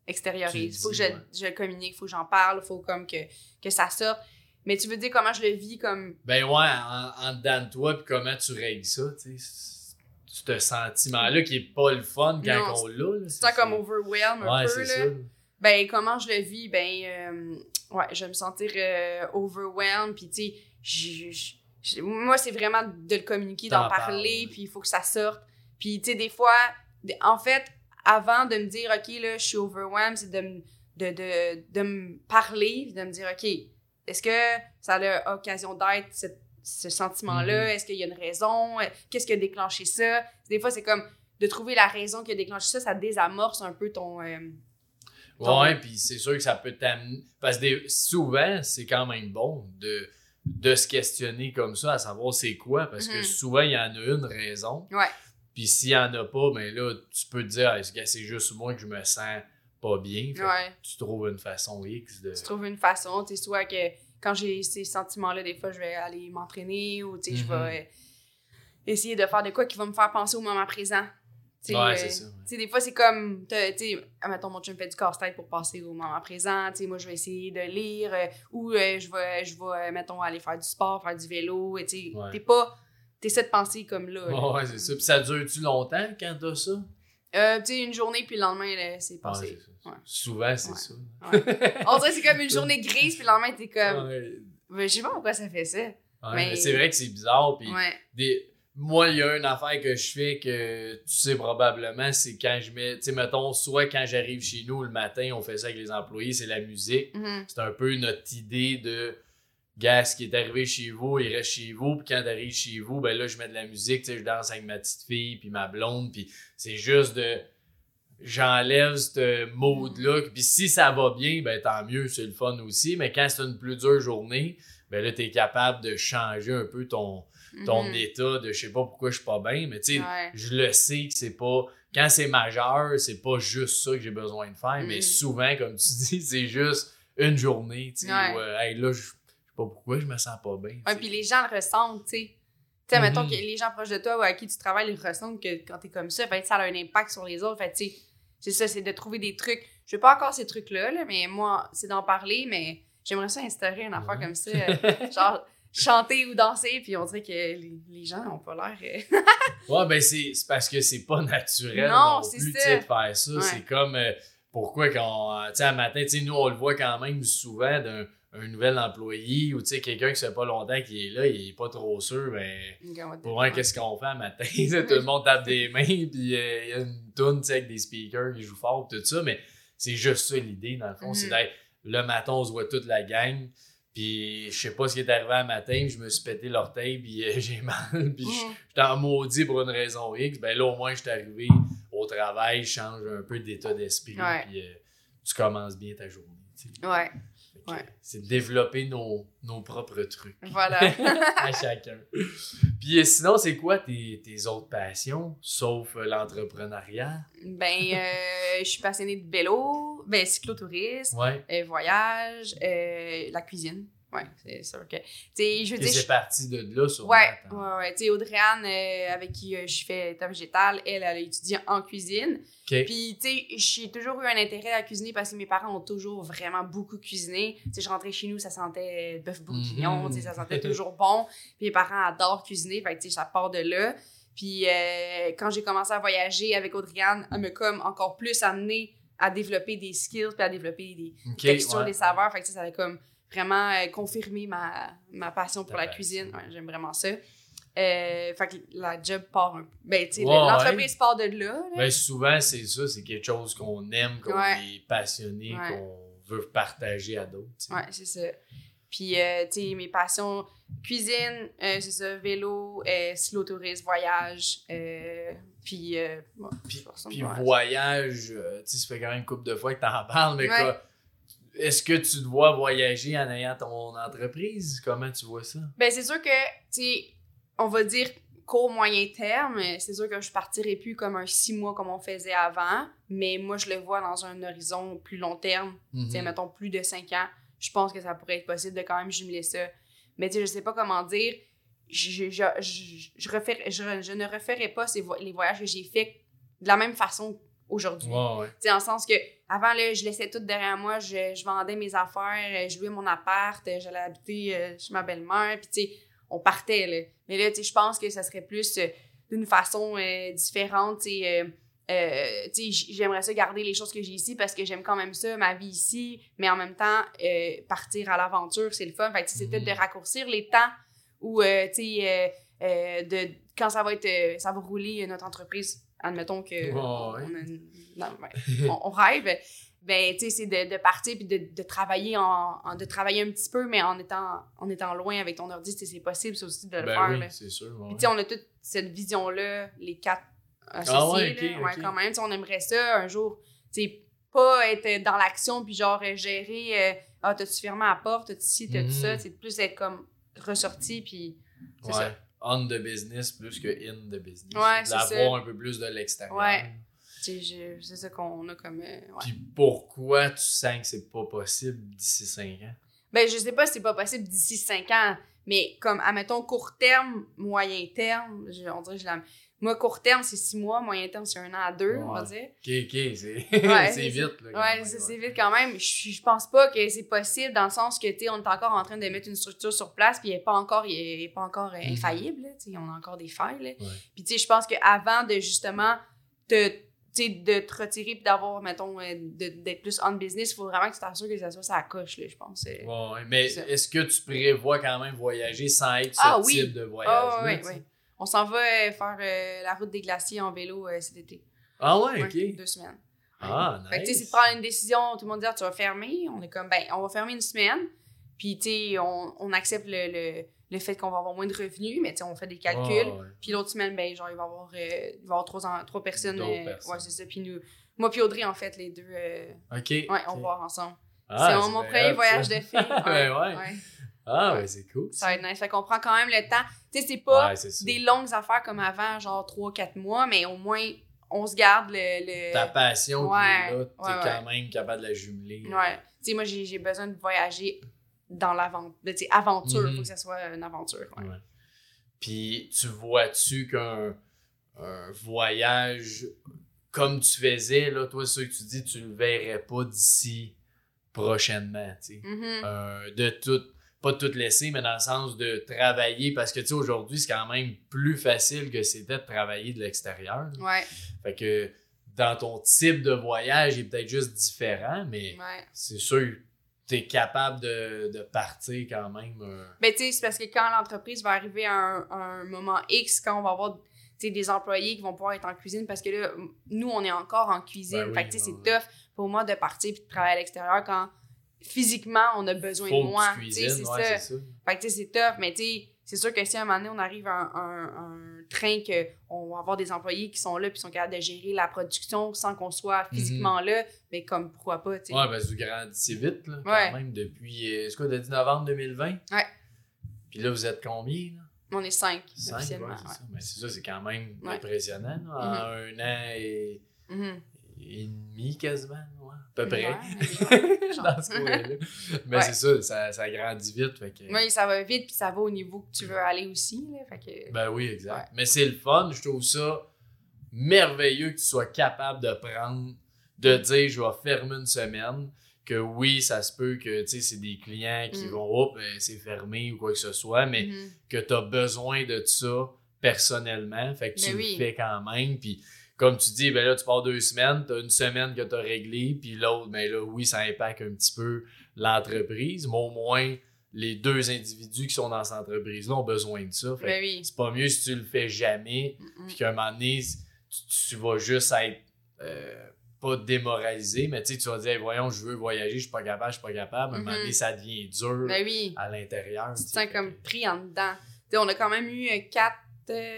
extériorise. Faut que je, ouais. je le communique, faut que j'en parle, faut comme que, que ça sorte. Mais tu veux dire comment je le vis comme. Ben ouais, en, en dedans de toi, puis comment tu règles ça, tu sais? Ce sentiment-là qui est pas le fun quand Non, on l'a. Tu sens comme overwhelm un Ouais, peu, c'est là. ça. Ben, comment je le vis? Ben, euh, ouais, je vais me sentir euh, overwhelmed, puis tu sais, moi, c'est vraiment de le communiquer, d'en parler, puis il faut que ça sorte. Puis, tu sais, des fois, en fait, avant de me dire, OK, là, je suis overwhelmed, c'est de, me- de, de, de me parler, de me dire, OK, est-ce que ça a l'occasion d'être ce sentiment-là? Mhm. Est-ce qu'il y a une raison? Qu'est-ce qui a déclenché ça? Des fois, c'est comme, de trouver la raison qui a déclenché ça, ça désamorce un peu ton. euh, Ouais, puis c'est sûr que ça peut t'amener. Parce que des- souvent, c'est quand même bon de, de se questionner comme ça, à savoir c'est quoi, parce que Mhm. souvent, il y en a une raison. Ouais. Puis s'il y en a pas, ben là, tu peux te dire, que c'est juste moi que je me sens pas bien? Fait que Ouais. Tu trouves une façon X de. tu trouves une façon, tu sais, soit que quand j'ai ces sentiments-là, des fois, je vais aller m'entraîner ou, tu sais, je Mhm. vais euh, essayer de faire de quoi qui va me faire penser au moment présent. Tu sais, Ouais, euh, c'est ça, ouais. Des fois, c'est comme, tu sais, admettons, mon chum fait du casse-tête pour passer au moment présent, tu sais, moi, je vais essayer de lire euh, ou euh, je vais, je vais, mettons, aller faire du sport, faire du vélo, tu sais, Ouais. t'es pas, t'essaies de penser comme là. là. Ouais, c'est ça. Puis ça dure-tu longtemps quand t'as ça? Euh, tu sais, une journée, puis le lendemain, c'est passé. Ouais. Souvent, c'est ça. On dirait que c'est comme une journée grise, puis le lendemain, t'es comme. Ben, je sais pas pourquoi ça fait ça. Mais- mais c'est vrai que c'est bizarre. Puis des... Moi, il y a une affaire que je fais que tu sais probablement, c'est quand je mets, tu sais, mettons, soit quand j'arrive chez nous le matin, on fait ça avec les employés, c'est la musique. Mhm. C'est un peu notre idée de, gars, ce qui est arrivé chez vous, il reste chez vous. Puis quand t'arrives chez vous, ben là, je mets de la musique, tu sais, je danse avec ma petite fille, puis ma blonde, puis c'est juste de, j'enlève ce mood-là. Puis si ça va bien, ben tant mieux, c'est le fun aussi. Mais quand c'est une plus dure journée, ben là, t'es capable de changer un peu ton, ton Mhm. état de je sais pas pourquoi je suis pas bien, mais tu sais, Ouais. je le sais que c'est pas. Quand c'est majeur, c'est pas juste ça que j'ai besoin de faire, mais Mhm. souvent, comme tu dis, c'est juste une journée, tu sais, Ouais. où, euh, hey, là, je pas pourquoi je me sens pas bien. Ouais, puis les gens le ressentent, tu sais. Tu sais, mettons que les gens proches de toi ou à qui tu travailles, ils ressentent que quand t'es comme ça, fait ça a un impact sur les autres. Fait tu sais, c'est ça, c'est de trouver des trucs. Je veux pas encore ces trucs-là, là, mais moi, c'est d'en parler, mais j'aimerais ça instaurer une affaire Ouais. comme ça. euh, genre, chanter ou danser, puis on dirait que les, les gens ont pas l'air. euh, Ouais, ben c'est parce que c'est pas naturel Non, non, c'est plus, de faire ça. Ouais. C'est comme, euh, pourquoi quand, tu sais, à matin, tu sais, nous, on le voit quand même souvent d'un un nouvel employé ou, quelqu'un qui fait pas longtemps qui est là, il est pas trop sûr, ben... Pour voir qu'est-ce qu'on fait à matin. Tout le monde tape des mains, puis euh, il y a une toune avec des speakers qui jouent fort, tout ça, mais c'est juste ça l'idée, dans le fond. C'est Mhm. d'être le matin, on se voit toute la gang, puis je sais pas ce qui est arrivé à matin, je me suis pété l'orteil, puis euh, j'ai mal, puis je- Mhm. j'étais en maudit pour une raison X. Ben là, au moins, je suis arrivé au travail, je change un peu d'état d'esprit, puis euh, tu commences bien ta journée. Ouais, Ouais. C'est de développer nos, nos propres trucs voilà. à chacun. Puis euh, sinon, c'est quoi tes, tes autres passions, sauf euh, l'entrepreneuriat? ben, euh, je suis passionnée de vélo, ben, cyclotourisme, Ouais. euh, voyage, euh, la cuisine. Ouais, c'est sûr que. Tu sais, je veux Et dire. c'est je- parti de là, sur Ouais, ouais, ouais. Tu sais, Audrey-Anne, euh, avec qui euh, je fais état végétal, elle, elle a étudié en cuisine. OK. Puis, tu sais, j'ai toujours eu un intérêt à cuisiner parce que mes parents ont toujours vraiment beaucoup cuisiné. Tu sais, je rentrais chez nous, ça sentait bœuf bourguignon, Mhm. tu sais, ça sentait toujours bon. Puis mes parents adorent cuisiner, fait que, tu sais, ça part de là. Puis, euh, quand j'ai commencé à voyager avec Audrey-Anne, elle m'a comme encore plus amené à développer des skills, puis à développer des OK, textures, ouais. des saveurs. Fait que, tu sais, ça a comme vraiment euh, confirmé ma, ma passion pour la cuisine. Ouais, J'aime vraiment ça. Euh, fait que la job part un peu. Ben, tu sais, Ouais, l'entreprise part de là. là. Ben, souvent, c'est ça, c'est quelque chose qu'on aime, qu'on est passionné, qu'on veut partager à d'autres. Ouais, c'est ça. Puis, euh, tu sais, mes passions, cuisine, euh, c'est ça, vélo, euh, slow tourisme, voyage, euh, puis... ouais, Puis, puis voyage, tu sais, ça fait quand même une couple de fois que t'en parles, mais quoi, est-ce que tu te vois voyager en ayant ton entreprise? Comment tu vois ça? Ben, c'est sûr que, tu on va dire court, moyen terme, c'est sûr que je partirai plus comme un six mois comme on faisait avant, mais moi, je le vois dans un horizon plus long terme, tu sais, Mhm. mettons plus de cinq ans. Je pense que ça pourrait être possible de quand même jumeler ça. Mais tu sais, je sais pas comment dire. Je, je, je, je, referai- je- je ne referai pas ces vo- les voyages que j'ai faits de la même façon aujourd'hui. Ouais, ouais. Tu sais, en le sens que avant, là, je laissais tout derrière moi, je, je vendais mes affaires, euh, je louais mon appart, euh, j'allais habiter euh, chez ma belle-mère, puis tu sais, on partait, là. Mais là, tu sais, je pense que ça serait plus euh, d'une façon euh, différente, tu sais. j'aimerais ça garder les choses que j'ai ici parce que j'aime quand même ça, ma vie ici, mais en même temps, partir à l'aventure, c'est le fun. Fait c'est peut-être de Mhm. raccourcir les temps où, tu sais, de, quand ça va être, ça va rouler notre entreprise, admettons que on, ouais. a une- non, ouais, on, on rêve, ben, tu sais, c'est de, de partir puis de, de travailler en, en- de travailler un petit peu, mais en étant, en étant loin avec ton ordi, c'est possible ça aussi de le Ben faire, oui, c'est sûr. ouais. Puis, tu sais, on a toute cette vision-là, les quatre associés. Ah ouais, là. quand même. On aimerait ça un jour. Tu sais, pas être dans l'action puis genre euh, gérer. euh, ah, t'as-tu fermé la porte, t'as-tu ci, t'as-tu ça. C'est plus être comme ressorti puis. C'est ça. On the business plus que in the business. Ouais. D'avoir un peu plus de l'extérieur. Ouais. C'est ça qu'on a comme. euh, ouais. Puis pourquoi tu sens que c'est pas possible d'ici 5 ans? Ben, je sais pas si c'est pas possible d'ici 5 ans, mais comme, admettons, court terme, moyen terme, je- on dirait que je la... Moi, court terme, c'est 6 mois, moyen terme, c'est un an à deux, on va Ouais. dire. Ok, ok, c'est Ouais, vite. Là, Ouais, c'est vite quand même. Je, je pense pas que c'est possible dans le sens que, tu sais, on est encore en train de mettre une structure sur place, puis elle est pas encore, il est pas encore euh, Mhm. infaillible, tu sais, on a encore des failles, là. Ouais. Puis, tu sais, je pense qu'avant de justement te, sais, de te retirer puis d'avoir, mettons, euh, d'être plus on business, il faut vraiment que tu t'assures que ça soit ça coche, là, je pense. euh. Ouais, ouais, mais est-ce que tu prévois quand même voyager sans être ce Ah oui. type de voyage? Ah, ouais, ouais. On s'en va euh, faire euh, la route des glaciers en vélo euh, cet été. Ah ouais, Ouais, ok. Deux semaines. Ah, Fait que, tu sais, nice. c'est de prendre une décision, tout le monde dit, ah, tu vas fermer? On est comme, ben, on va fermer une semaine. Puis, tu sais, on, on accepte le, le, le fait qu'on va avoir moins de revenus, mais tu sais, on fait des calculs. Ouais, ouais. Puis l'autre semaine, ben, genre, il va y avoir, euh, il va y avoir trois, en- trois personnes. Euh, personnes. Ouais, c'est ça. Puis nous, moi puis Audrey, en fait, les deux, euh, Ok. ouais, on va voir ensemble. Ah, c'est mon, premier voyage de filles. Ouais, ouais. Ah, ouais, c'est cool. Ça va être nice. Fait qu'on prend quand même le temps. Tu sais, c'est pas des longues affaires comme avant, genre 3-4 mois, mais au moins, on se garde le. le... Ta passion, Ouais, là, t'es quand même capable de la jumeler. Ouais. Tu sais, moi, j'ai besoin de voyager dans l'aventure. Tu sais, aventure. Il Mhm. faut que ça soit une aventure. Ouais. Ouais. Puis tu vois-tu qu'un un voyage comme tu faisais, là, toi, ce que tu dis, tu le verrais pas d'ici prochainement. Mhm. Euh, de tout, pas de tout laisser, mais dans le sens de travailler, parce que, tu sais, aujourd'hui, c'est quand même plus facile que c'était de travailler de l'extérieur. Ouais. Fait que dans ton type de voyage, il est peut-être juste différent, mais Ouais. c'est sûr, tu es capable de, de partir quand même. euh, Mais tu sais, c'est parce que quand l'entreprise va arriver à un, un moment X, quand on va avoir des employés qui vont pouvoir être en cuisine, parce que là, nous, on est encore en cuisine. Ben oui, fait que tu sais, ouais, c'est tough pour moi de partir puis de travailler à l'extérieur quand physiquement, on a besoin faut de moi. tu sais, c'est ouais, ça. c'est ça. Fait que tu sais, c'est tough, mais tu sais, c'est sûr que si à un moment donné, on arrive à un, un- un train que on va avoir des employés qui sont là puis sont capables de gérer la production sans qu'on soit physiquement là, mais comme pourquoi pas, tu sais. Mhm. Ouais, parce que vous grandissez vite, là, quand Ouais. même, depuis, euh, c'est quoi, dit novembre 2020? Ouais. Puis là, vous êtes combien, là? On est cinq, Cinq, officiellement. ouais, c'est ouais. ça. Mais c'est ça, c'est quand même impressionnant, là, en un an et, Mhm. et demi, quasiment, à peu près. Mais- Dans ce coin-là. Mais Ouais. c'est ça, ça, ça grandit vite, fait que... Oui, ça va vite, puis ça va au niveau que tu veux aller aussi. Là, fait que... Ben oui, exact. Ouais. Mais c'est le fun, je trouve ça merveilleux que tu sois capable de prendre, de dire je vais fermer une semaine, que oui, ça se peut que tu sais, c'est des clients qui Mm. vont, oh, ben, c'est fermé ou quoi que ce soit, mais Mhm. que tu as besoin de ça personnellement, fait que tu Ben le oui. fais quand même, puis comme tu dis, ben là, tu pars deux semaines, tu as une semaine que tu as réglé, puis l'autre, ben là, oui, ça impacte un petit peu l'entreprise, mais au moins, les deux individus qui sont dans cette entreprise-là ont besoin de ça. Fait Ben oui. c'est pas mieux si tu le fais jamais, puis qu'à un moment donné, tu, tu vas juste être euh, pas démoralisé, mais tu sais, tu vas dire, Hey, voyons, je veux voyager, je suis pas capable, je suis pas capable. À un moment donné, ça devient dur Ben oui. à l'intérieur. Tu te sens comme pris en dedans. On a quand même eu 4,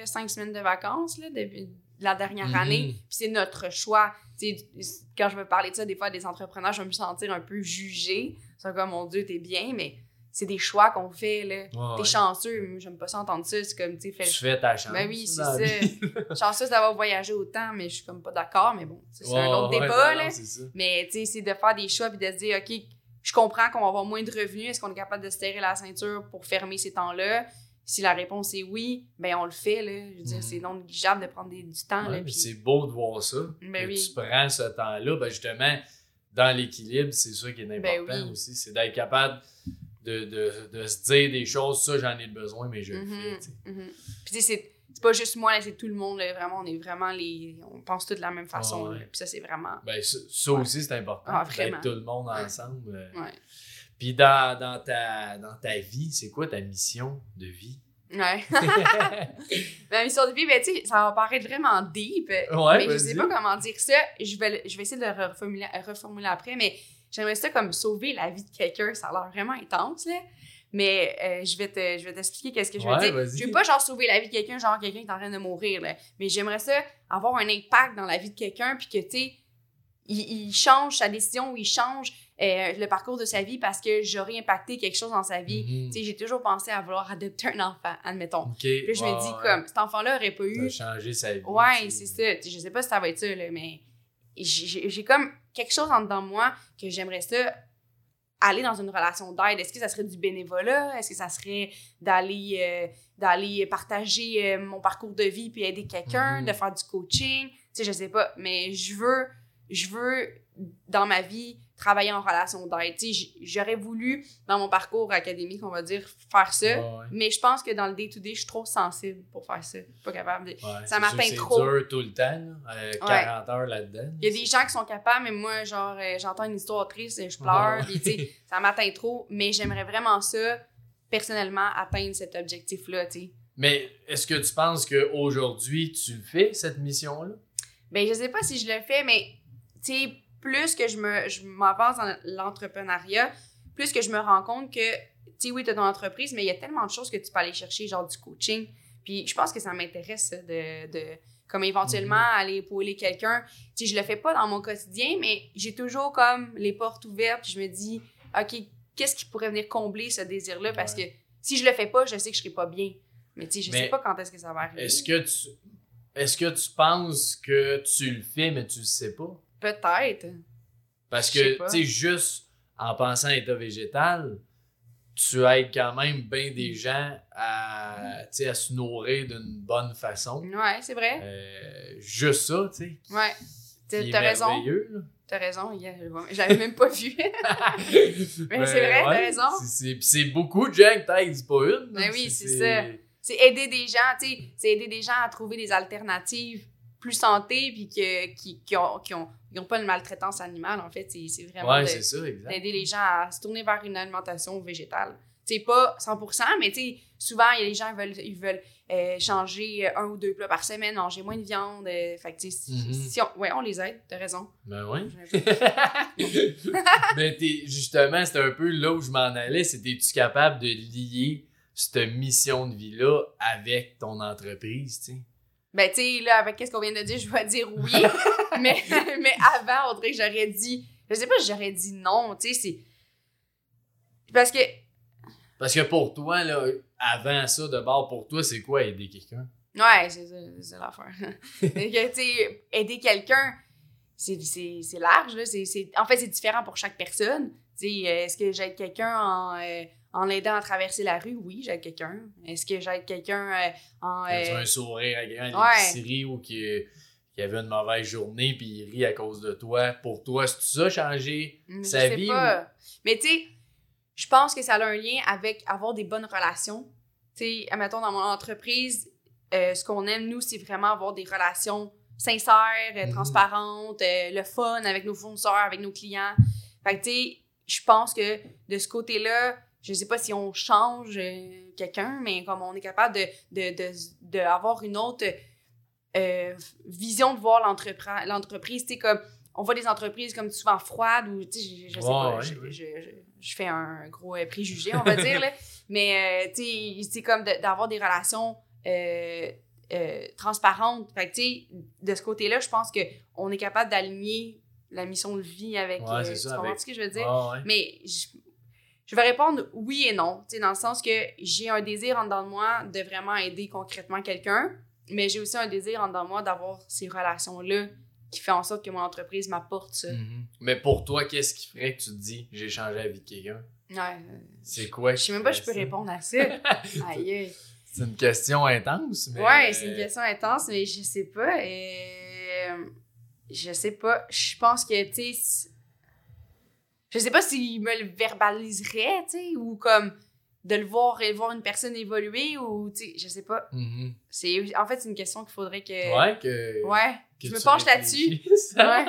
5 semaines de vacances là, depuis la dernière Mhm. année. Puis c'est notre choix. Tu sais, quand je veux parler de ça, des fois, des entrepreneurs, je vais me sentir un peu jugée. C'est comme, mon Dieu, t'es bien, mais c'est des choix qu'on fait. là. Ouais, T'es ouais. chanceux. J'aime pas ça entendre ça. C'est comme, tu fais fais ta chance. Ben oui, c'est ça. Chanceuse d'avoir voyagé autant, mais je suis comme pas d'accord. Mais bon, c'est Ouais, un autre débat. là. non. Mais tu sais, c'est de faire des choix puis de se dire, OK, je comprends qu'on va avoir moins de revenus. Est-ce qu'on est capable de se serrer la ceinture pour fermer ces temps-là? Si la réponse est oui, ben on le fait. Là. Je veux dire, Mhm. c'est non négligeable de prendre des- du temps. Ouais, puis- c'est beau de voir ça. Ben oui. Tu prends ce temps-là, ben justement, dans l'équilibre, c'est ça qui est important Ben oui. aussi. C'est d'être capable de, de, de se dire des choses, ça j'en ai besoin, mais je le Mhm, fais. mhm. Puis c'est c'est pas juste moi, c'est tout le monde. là. vraiment, on est vraiment les. On pense tous de la même façon. Ouais, ouais. là. Puis ça, c'est vraiment. Ben, ça, ça Ouais. aussi, c'est important. Ah, vraiment. tout le monde ensemble. euh. Puis dans, dans, ta, dans ta vie, c'est quoi ta mission de vie? Ouais. Ma mission de vie, ben, tu sais, ça va paraître vraiment deep. Ouais, mais je sais pas comment dire ça. Je vais, je vais essayer de le reformuler, reformuler après, mais j'aimerais ça comme sauver la vie de quelqu'un. Ça a l'air vraiment intense, là. Mais euh, je vais te, je vais t'expliquer qu'est-ce que je veux dire. Je veux pas genre sauver la vie de quelqu'un, genre quelqu'un qui est en train de mourir, là. Mais j'aimerais ça avoir un impact dans la vie de quelqu'un, puis que, tu sais, il, il change sa décision ou il change euh, le parcours de sa vie parce que j'aurais impacté quelque chose dans sa vie. Tu sais, j'ai toujours pensé à vouloir adopter un enfant, admettons. Puis là, je me dis, comme, cet enfant-là aurait pas eu T'as changé sa vie. Ouais, c'est ça. Je sais pas si ça va être ça, là, mais j'ai comme quelque chose en dedans de moi que j'aimerais ça aller dans une relation d'aide. Est-ce que ça serait du bénévolat? Est-ce que ça serait d'aller euh, d'aller partager euh, mon parcours de vie puis aider quelqu'un, Mhm. de faire du coaching? Tu sais, je sais pas, mais je veux je veux dans ma vie travailler en relation d'aide. J'aurais voulu dans mon parcours académique, on va dire, faire ça. Ouais, ouais. Mais je pense que dans le day-to-day, je suis trop sensible pour faire ça. Pas capable de... Ouais, Ça m'atteint trop. C'est dur tout le temps, euh, 40 heures là-dedans. Il y a des gens qui sont capables, mais moi, genre, euh, j'entends une histoire triste et je pleure, sais, ça m'atteint trop. Mais j'aimerais vraiment ça, personnellement, atteindre cet objectif-là. Mais est-ce que tu penses qu'aujourd'hui, tu fais, cette mission-là? Ben, je sais pas si je le fais, mais, tu sais, plus que je me je m'avance dans l'entrepreneuriat, plus que je me rends compte que, tu sais, oui, tu as ton entreprise, mais il y a tellement de choses que tu peux aller chercher, genre du coaching. Puis je pense que ça m'intéresse de, de, comme éventuellement Mhm. aller épauler quelqu'un. Tu sais, je le fais pas dans mon quotidien, mais j'ai toujours comme les portes ouvertes, puis je me dis, OK, qu'est-ce qui pourrait venir combler ce désir-là? Parce que si je le fais pas, je sais que je serai pas bien. Mais tu sais, je Mais sais pas quand est-ce que ça va arriver. Est-ce que tu. Est-ce que tu penses que tu le fais, mais tu le sais pas? Peut-être. Parce que, tu sais, juste en pensant à état végétal, tu aides quand même bien des gens à, à se nourrir d'une bonne façon. Ouais, c'est vrai. Euh, juste ça, tu sais. Ouais. T'as raison. T'as raison. J'avais même pas vu. Mais c'est vrai, t'as raison. c'est- beaucoup de gens que t'aides, c'est pas une. Ben là. oui, c'est ça. c'est aider des gens, tu sais, c'est aider des gens à trouver des alternatives plus santé puis que, qui, qui, ont, qui, ont, qui ont pas de maltraitance animale, en fait. C'est c'est vraiment Ouais, c'est d'aider les gens à se tourner vers une alimentation végétale. Sais, pas 100%, mais tu sais, souvent, il y a les gens qui veulent, ils veulent euh, changer un ou deux plats par semaine, manger moins de viande. euh, fait que, tu sais, si, si on, ouais, on les aide, t'as raison. Ben oui. ben t'es- justement, c'est un peu là où je m'en allais. C'était tu capable de lier cette mission de vie-là avec ton entreprise, tu sais? Ben, tu sais, là, avec qu'est-ce qu'on vient de dire, je vais dire oui. mais, mais avant, on dirait que j'aurais dit. Je sais pas j'aurais dit non, tu sais, c'est. Parce que. Parce que pour toi, là, avant ça, de bord, pour toi, c'est quoi aider quelqu'un? Ouais, c'est ça, c'est l'affaire. Tu sais, aider quelqu'un, c'est c'est- c'est large, là. c'est- c'est- en fait, c'est différent pour chaque personne. Tu sais, euh, est-ce que j'aide quelqu'un en, euh, en l'aidant à traverser la rue? Oui, j'aide quelqu'un. Est-ce que j'aide quelqu'un euh, en. As euh, un sourire à quelqu'un à ouais. l'épicerie ou qui, qui avait une mauvaise journée puis il rit à cause de toi. Pour toi, c'est ça changer Je sa sais vie? pas. Mais tu sais, je pense que ça a un lien avec avoir des bonnes relations. Tu sais, admettons, dans mon entreprise, euh, ce qu'on aime, nous, c'est vraiment avoir des relations sincères, euh, Mhm. transparentes, le fun avec nos fournisseurs, avec nos clients. Fait que, tu sais, je pense que de ce côté-là, je sais pas si on change euh, quelqu'un, mais comme on est capable de, de, de, de avoir une autre euh, vision de voir l'entreprise, tu sais, comme on voit des entreprises comme souvent froides ou, tu sais, je, je sais pas, ouais, je, fais un gros euh, préjugé, on va dire, là. mais, tu sais, c'est comme d'avoir des relations euh, euh, transparentes. Fait que, tu sais, de ce côté-là, je pense qu'on est capable d'aligner la mission de vie avec. Ouais, euh, tu ça, comprends avec- ce que je veux dire? Ouais. Mais je, je vais répondre oui et non, tu sais, dans le sens que j'ai un désir en dedans de moi de vraiment aider concrètement quelqu'un, mais j'ai aussi un désir en dedans de moi d'avoir ces relations-là qui fait en sorte que mon entreprise m'apporte ça. Mhm. Mais pour toi, qu'est-ce qui ferait que tu te dis j'ai changé la vie de quelqu'un? Ouais, euh, C'est quoi? je sais même pas si je peux répondre à ça. Aïe. C'est une question intense, mais. Ouais, c'est une question intense, mais je sais pas. euh, je sais pas. Je pense que, tu sais, je sais pas s'il me le verbaliserait, tu sais, ou comme de le voir et voir une personne évoluer, ou, tu sais, je sais pas. Mhm. C'est, en fait, c'est une question qu'il faudrait que. Ouais, que. Ouais. que je me penche là-dessus. Ouais.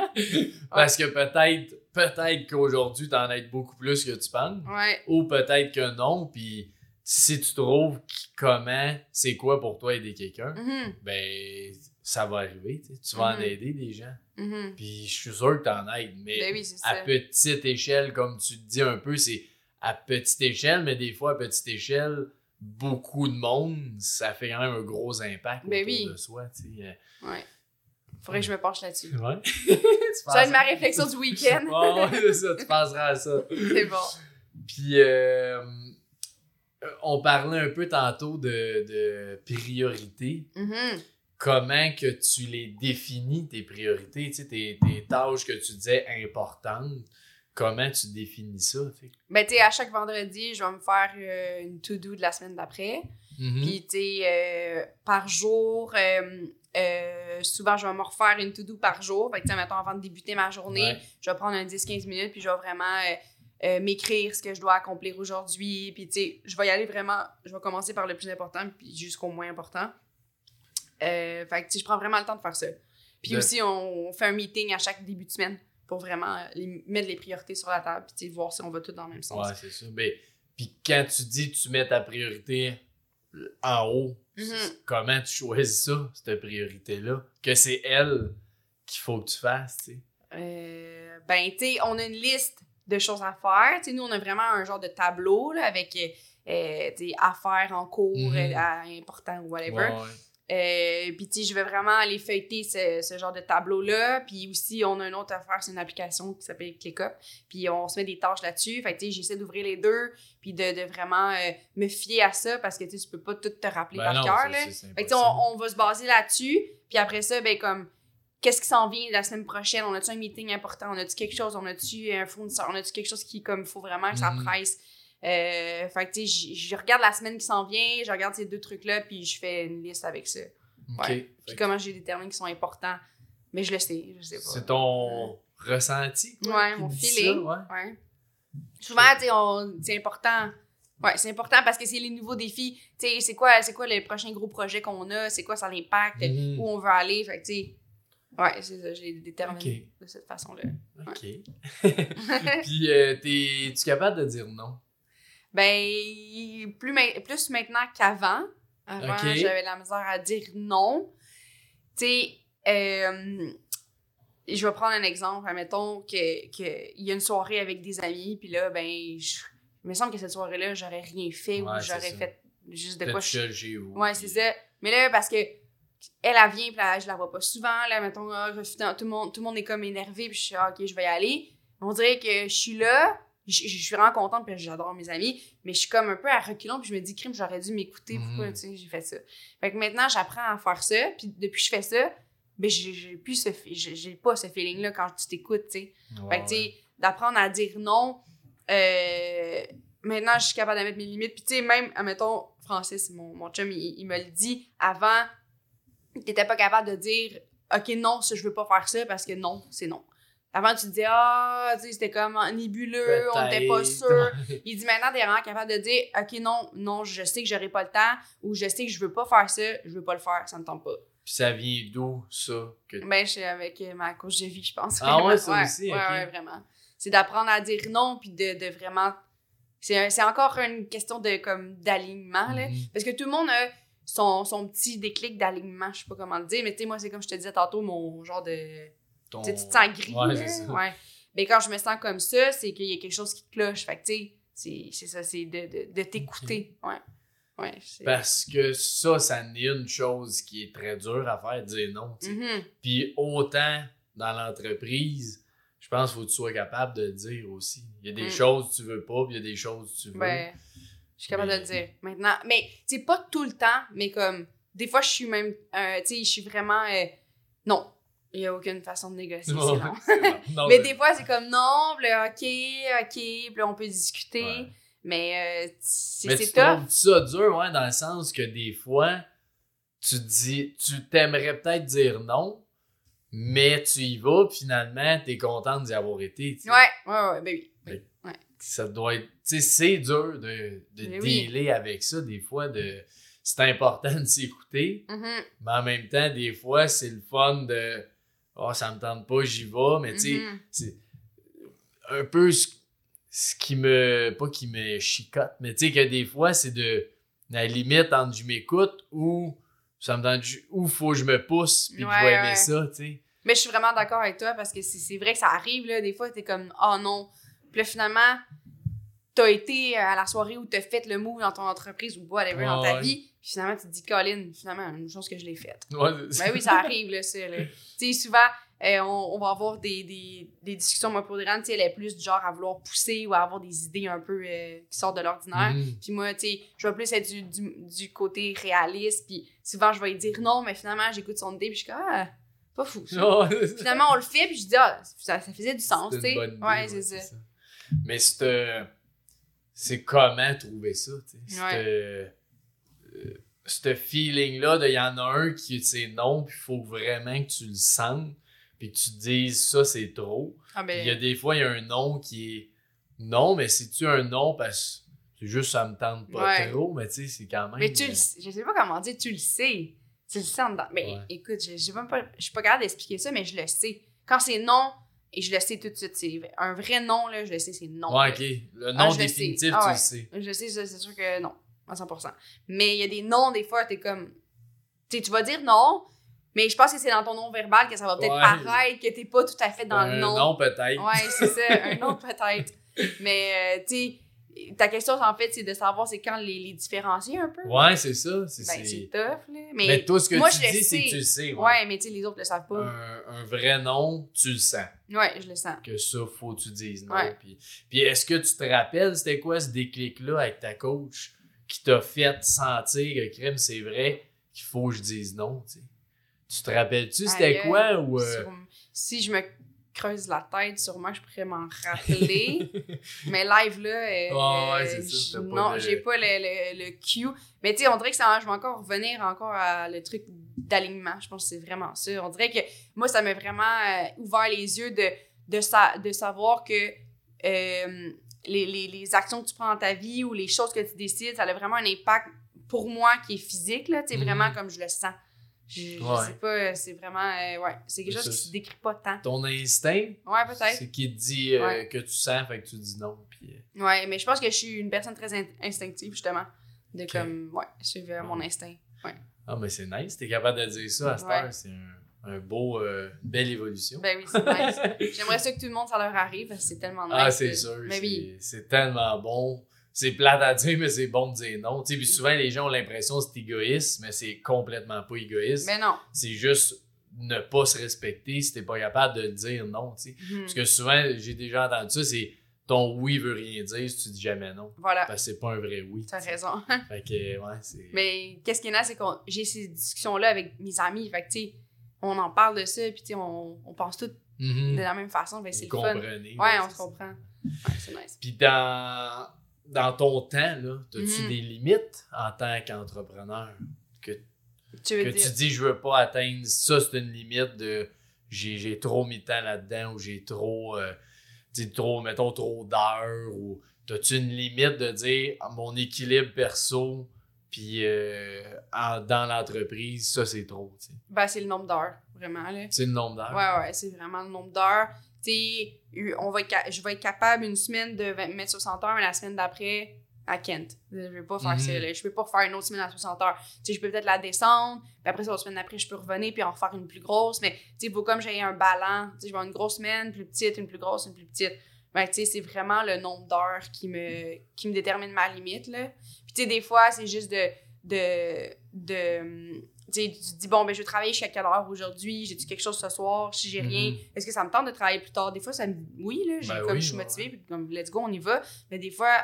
Parce que peut-être peut-être qu'aujourd'hui, t'en aides beaucoup plus que tu penses. Ouais. Ou peut-être que non. Puis si tu trouves comment, c'est quoi pour toi aider quelqu'un, Mhm. ben ça va arriver. tu sais. Tu vas en Mhm. aider des gens. Mhm. Puis je suis sûr que t'en aides. Mais Ben oui, à ça. petite échelle, comme tu te dis un peu, c'est à petite échelle, mais des fois, à petite échelle, beaucoup de monde, ça fait quand même un gros impact Ben autour oui. de soi. tu sais. Euh, Ouais. Faudrait que je me penche là-dessus. Ouais. Ça va être ma réflexion du week-end. C'est ça, tu penseras à ça. C'est bon. Puis, euh, on parlait un peu tantôt de, de priorités. Mhm. Comment que tu les définis, tes priorités, tu sais, tes, tes tâches que tu disais importantes, comment tu définis ça? Ben, tu sais, à chaque vendredi, je vais me faire euh, une to-do de la semaine d'après. Mhm. Puis, tu sais, euh, par jour, euh, souvent, je vais me refaire une to-do par jour. Fait que, tu sais, mettons, avant de débuter ma journée, Ouais. je vais prendre un 10-15 minutes, puis je vais vraiment m'écrire ce que je dois accomplir aujourd'hui. Puis, tu sais, je vais y aller vraiment, je vais commencer par le plus important, puis jusqu'au moins important. Euh, fait que, je prends vraiment le temps de faire ça. Puis De- aussi, on, on fait un meeting à chaque début de semaine pour vraiment euh, les- mettre les priorités sur la table, puis, voir si on va tous dans le même sens. Ouais, c'est ça. Mais, puis quand tu dis tu mets ta priorité en haut, Mhm. comment tu choisis ça, cette priorité-là? Que c'est elle qu'il faut que tu fasses, tu sais? Euh, ben, tu sais, on a une liste de choses à faire. Tu sais, nous, on a vraiment un genre de tableau là, avec euh, affaires en cours, à- important ou whatever. Ouais, ouais. Euh, puis, tu je vais vraiment aller feuilleter ce, ce genre de tableau-là. Puis aussi, on a une autre affaire, c'est une application qui s'appelle ClickUp. Puis, on se met des tâches là-dessus. Fait tu sais, j'essaie d'ouvrir les deux, puis de, de vraiment euh, me fier à ça parce que, tu sais, tu peux pas tout te rappeler Ben par cœur, Fait que, on, on va se baser là-dessus. Puis après ça, ben, comme, qu'est-ce qui s'en vient la semaine prochaine? On a-tu un meeting important? On a-tu quelque chose? On a-tu un fournisseur? On a-tu quelque chose qui, comme, faut vraiment que ça Mhm. presse? Euh, fait que, tu sais, je regarde la semaine qui s'en vient, je regarde ces deux trucs-là, puis je fais une liste avec ça. Ok. Ouais. Puis comment j'ai déterminé qu'ils sont importants. Mais je le sais, je sais pas. C'est ton ressenti? quoi, Ouais, mon feeling. ça, ouais. Ouais. Souvent, tu sais, c'est important. Ouais, c'est important parce que c'est les nouveaux défis. Tu sais, c'est quoi, c'est quoi le prochain gros projet qu'on a? C'est quoi ça l'impact? Mhm. Où on veut aller? Fait que, tu sais, ouais, c'est ça, j'ai déterminé Ok. de cette façon-là. Ok. Puis, euh, t'es- tu capable de dire non? Ben, plus, ma- plus maintenant qu'avant. Avant, j'avais la misère à dire non. Tu sais, euh, je vais prendre un exemple. Admettons qu'il que y a une soirée avec des amis, puis là, ben, je, il me semble que cette soirée-là, j'aurais rien fait Ouais, ou j'aurais fait juste de quoi je vous. Ouais, c'est ça. Mais là, parce que elle, elle vient, puis là, je la vois pas souvent. Là, mettons, ah, tout, le monde, tout le monde est comme énervé, puis je suis ah, OK, je vais y aller. On dirait que je suis là, je, suis vraiment contente, puis j'adore mes amis, mais je suis comme un peu à reculons, puis je me dis, crime, j'aurais dû m'écouter. Pourquoi, Mhm. tu sais, j'ai fait ça? Fait que maintenant, j'apprends à faire ça, puis depuis que je fais ça, ben, j'ai plus ce, j'ai pas ce feeling-là quand tu t'écoutes, tu sais. Fait que, tu sais, d'apprendre à dire non. euh, maintenant, je suis capable de mettre mes limites. Puis, tu sais, même, admettons, Francis, mon, mon chum, il, il me le dit avant, t'étais pas capable de dire, OK, non, ça, je veux pas faire ça parce que non, c'est non. Avant, tu te dis, ah, tu sais, c'était comme nébuleux, on était pas sûr. Il dit maintenant, t'es vraiment capable de dire, OK, non, non, je sais que j'aurai pas le temps ou je sais que je veux pas faire ça, je veux pas le faire, ça me tente pas. Puis ça vient d'où, ça? Que... Ben, je suis avec euh, ma coach de vie, je pense. Ah ouais, ça aussi, ouais, ouais, vraiment. C'est d'apprendre à dire non, puis de, de vraiment... C'est encore une question de comme d'alignement, là. Mhm. Parce que tout le monde a son, son petit déclic d'alignement, je sais pas comment le dire, mais tu sais, moi, c'est comme je te disais tantôt, mon genre de... Ton- Tu te sens gris, Ouais. Mais quand je me sens comme ça, c'est qu'il y a quelque chose qui cloche. Fait que, tu sais, c'est- ça, c'est de, de, de t'écouter. Ouais. Ouais. Parce que ça, ça n'est une chose qui est très dure à faire, dire non. Mhm. Puis autant dans l'entreprise, je pense qu'il faut que tu sois capable de le dire aussi. Il y a des Mm. choses que tu veux pas, puis il y a des choses que tu veux. Ben, je suis capable Mais- de le dire maintenant. Mais, tu sais, pas tout le temps, mais comme, des fois, je suis même, euh, tu sais, je suis vraiment, euh, non, il n'y a aucune façon de négocier, non. mais des fois, c'est comme, non, puis là, ok, ok, puis là, on peut discuter, Ouais. mais euh, c'est c'est tu trouves ça dur, ouais, dans le sens que des fois, tu dis, tu t'aimerais peut-être dire non, mais tu y vas, puis finalement, t'es content d'y avoir été. tu sais. Ouais, ouais, ouais, ben oui. oui. Ouais. Ça doit être, tu sais, c'est dur de, de Mais oui. dealer avec ça, des fois, de, c'est important de s'écouter, Mhm, mais en même temps, des fois, c'est le fun de, oh, ça me tente pas, j'y vais, mais tu sais, mhm. c'est un peu ce, ce qui me pas qui me chicote mais tu sais que des fois c'est de la limite entre je m'écoute ou ça me donne où faut que je me pousse puis que je Ouais, vais aimer ouais. ça, tu sais. Mais je suis vraiment d'accord avec toi parce que c'est vrai que ça arrive, là. Des fois, t'es comme, oh non. Puis là, finalement, t'as été à la soirée où t'as fait le move dans ton entreprise ou whatever dans ta Ouais. vie. Puis finalement, tu te dis, Colin, finalement, une chose que je l'ai faite. Ouais, Ben oui, ça arrive, là, ça, là. Tu sais, souvent, euh, on, on va avoir des, des, des discussions, moi, pour sais, elle est plus du genre à vouloir pousser ou à avoir des idées un peu euh, qui sortent de l'ordinaire. Mhm. Puis moi, tu sais, je vais plus être du, du, du côté réaliste. Puis souvent, je vais lui dire non, mais finalement, j'écoute son idée. Puis je suis comme, ah, pas fou. ça. Finalement, on le fait. Puis je dis, ah, ça, ça faisait du sens, tu sais. Ouais, c'est ça. Mais c'est euh, c'est comment trouver ça, tu sais? Ouais. C'est, euh, euh, Ce feeling-là, de il y en a un qui c'est non, puis il faut vraiment que tu le sentes, puis que tu te dises ça, c'est trop. Ah, ben, il y a des fois, il y a un non qui est non, mais c'est-tu un non parce que c'est juste ça me tente pas Ouais. trop, mais tu sais, c'est quand même. mais tu le euh, sais, je sais pas comment dire, tu le sais. Tu le dedans. Mais Ouais. écoute, je, même pas, suis pas capable d'expliquer ça, mais je le sais. Quand c'est non, et je le sais tout de suite, c'est un vrai non, là, je le sais, c'est non. Ouais, ok. Le Ah, non le définitif, sais. Ah tu le sais. Je sais, c'est sûr que non, à 100%. Mais il y a des noms, des fois, t'es comme. Tu sais, tu vas dire non, mais je pense que c'est dans ton nom verbal que ça va peut-être Ouais. paraître que t'es pas tout à fait dans un le nom. non, peut-être. Ouais, c'est ça, un nom peut-être. Mais, euh, tu sais, ta question, en fait, c'est de savoir c'est quand les, les différencier un peu. Ouais, c'est ça. C'est, Ben, tough, là. Mais, Mais toi, ce que moi, tu dis, c'est que tu le sais. ouais. mais tu sais, les autres le savent pas. Un, un vrai non, tu le sens. Ouais, je le sens. Que ça, faut que tu dises non. Ouais. Puis, puis est-ce que tu te rappelles, c'était quoi ce déclic-là avec ta coach? Qui t'a fait sentir que crime, c'est vrai qu'il faut que je dise non, tu sais? Tu te rappelles-tu c'était quoi ou. euh, Sur- Si je me creuse la tête, sûrement je pourrais m'en rappeler. mais live là, euh, Ouais, ouais, c'est euh, ça, non, de- j'ai pas le, le, le cue. Mais tu sais, on dirait que ça, je vais encore revenir encore à le truc d'alignement. Je pense que c'est vraiment ça. On dirait que moi, ça m'a vraiment euh, ouvert les yeux de, de, sa- de savoir que euh, les, les, les actions que tu prends dans ta vie ou les choses que tu décides, ça a vraiment un impact pour moi qui est physique, là, tu sais, Mhm. vraiment comme je le sens. Je, je Ouais. sais pas, c'est vraiment, euh, ouais, c'est quelque chose qui se décrit pas tant. Ton instinct, Ouais, peut-être. c'est qui te dit euh, Ouais. que tu sens, fait que tu dis non. Puis, euh, Ouais, mais je pense que je suis une personne très in- instinctive, justement. De comme, ouais, suivre mon instinct. Ah, mais c'est nice, t'es capable de dire ça à cette Ouais. heure. C'est un, un beau, euh, une belle évolution. Ben oui, c'est nice. J'aimerais ça que tout le monde, ça leur arrive, parce que c'est tellement nice. Ah, c'est que- sûr. Mais c'est- oui. C'est tellement bon. C'est plate à dire, mais c'est bon de dire non. Tu sais, puis souvent, les gens ont l'impression que c'est égoïste, mais c'est complètement pas égoïste. Mais non. C'est juste ne pas se respecter si t'es pas capable de dire non. tu sais. Mhm. Parce que souvent, j'ai déjà entendu ça, c'est ton oui veut rien dire si tu dis jamais non. Voilà, Parce que c'est pas un vrai oui. t'as raison. Fait que, ouais, c'est. mais qu'est-ce qui est nice, c'est que j'ai ces discussions-là avec mes amis. Fait que, tu sais, on en parle de ça, puis tu sais, on, on pense tous Mhm. de la même façon. Que c'est Vous le fun. comprenez. Ouais, on se comprend. Ouais, c'est nice. Puis dans, dans ton temps, là, as-tu Mhm. des limites en tant qu'entrepreneur? Que, Tu veux que dire? tu dis je veux pas atteindre ça, c'est une limite de j'ai, trop mis de temps là-dedans ou j'ai trop, euh, trop, mettons, trop d'heures ou as-tu une limite de dire ah, mon équilibre perso puis euh, dans l'entreprise, ça c'est trop. Ben, c'est le nombre d'heures, vraiment. C'est le nombre d'heures. Ouais, ouais, c'est vraiment le nombre d'heures. On va être je vais être capable une semaine de 20 mettre 60 heures, mais la semaine d'après, à Kent. Je vais pas faire Mhm. ça. là. Je peux pas faire une autre semaine à 60 heures. Tu sais, je peux peut-être la descendre, puis après la semaine d'après, je peux revenir puis en refaire une plus grosse. Mais tu sais, il faut comme j'ai un ballon. Tu sais, je vais avoir une grosse semaine, plus petite, une plus grosse, une plus petite. Ben, c'est vraiment le nombre d'heures qui me, qui me détermine ma limite, là. Sais, des fois, c'est juste de... de, de tu dis, bon, ben, je vais travailler jusqu'à quelle heure aujourd'hui? J'ai-tu quelque chose ce soir? Si j'ai rien, Mhm. est-ce que ça me tente de travailler plus tard? Des fois, ça me. Oui, là, Ben comme oui, je suis motivée, puis comme, let's go, on y va. Mais des fois,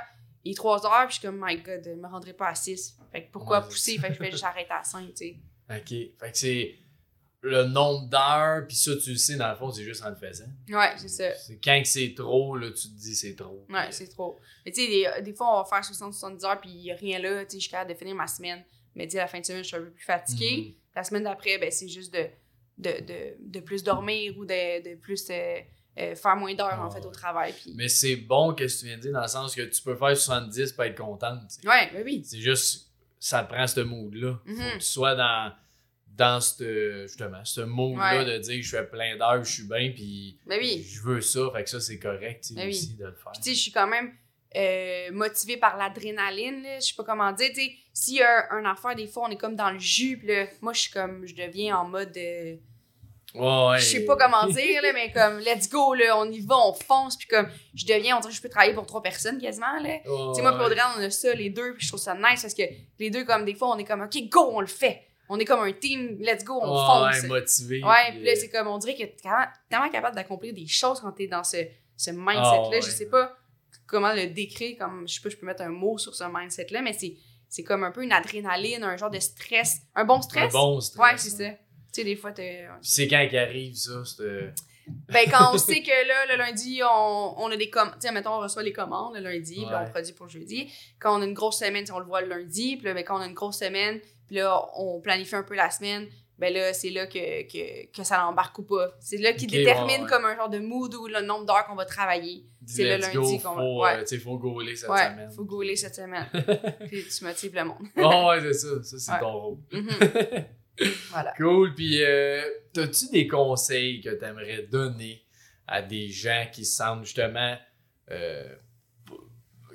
il est 3 heures, puis je suis comme, my god, je me rendrai pas à 6. Fait que pourquoi Ouais, pousser? Fait que je vais juste arrêter à 5, tu sais. OK. Fait que c'est le nombre d'heures, puis ça, tu le sais, dans le fond, c'est juste en le faisant. Ouais, c'est ça. C'est quand que c'est trop, là, tu te dis c'est trop. Ouais, c'est trop. Mais tu sais, des, des fois, on va faire 60-70 heures, puis rien là, tu sais, je suis capable de finir ma semaine. Mais tu la fin de semaine, je suis un peu plus fatiguée. Mhm. La semaine d'après, ben, c'est juste de, de, de, de plus dormir ou de, de plus euh, euh, faire moins d'heures, en Ah fait, au travail. Mais c'est bon, que tu viens de dire, dans le sens que tu peux faire 70 pour être contente. tu sais. Ouais, ben oui. C'est juste, ça prend ce mood-là. Faut Mhm. que tu sois dans, dans ce, justement, ce mood-là Ouais. de dire je fais plein d'heures, je suis bien, puis Ben oui. je veux ça, fait que ça, c'est correct Ben oui. aussi de le faire. Tu sais, je suis quand même euh, motivé par l'adrénaline, là, je sais pas comment dire, tu sais, s'il y a un, un affaire, des fois, on est comme dans le jus, puis là, moi, je suis comme, je deviens en mode, euh, Ouais, je sais pas comment dire, là, mais comme, let's go, là, on y va, on fonce, puis comme, je deviens, on dirait que je peux travailler pour trois personnes quasiment, là. Tu sais, moi, pour Audrey, on a ça, les deux, puis je trouve ça nice parce que les deux, comme, des fois, on est comme, OK, go, on le fait. On est comme un team, let's go, on fonce. ouais, motivé. Ouais, puis, là, euh, c'est comme, on dirait que t'es tellement- tellement capable d'accomplir des choses quand t'es dans ce, ce mindset-là. Ah, ouais. Je sais pas comment le décrire, comme, je sais pas, je peux mettre un mot sur ce mindset-là, mais c'est, c'est comme un peu une adrénaline, un genre de stress. Un bon un stress? bon stress. ouais, c'est ça. Tu sais, des fois, t'es. C'est quand qu'il arrive, ça. c'est, euh, Ben, quand on sait que là, le lundi, on, on a des commandes. Tu sais, mettons, on reçoit les commandes le lundi, puis on produit pour jeudi. Quand on a une grosse semaine, on le voit le lundi. Puis là, ben, quand on a une grosse semaine, puis là, on planifie un peu la semaine. Ben là, c'est là que, que, que ça l'embarque ou pas. C'est là qui Ok, détermine ouais, ouais. comme un genre de mood ou le nombre d'heures qu'on va travailler. C'est le lundi qu'on va- euh, ouais. tu sais, faut gauler cette ouais, semaine. faut gauler cette semaine. puis tu motives le monde. Oh, ouais, c'est ça. Ça, c'est ton rôle. Mhm. voilà. Cool. Puis, euh, as-tu des conseils que tu aimerais donner à des gens qui se sentent justement. euh,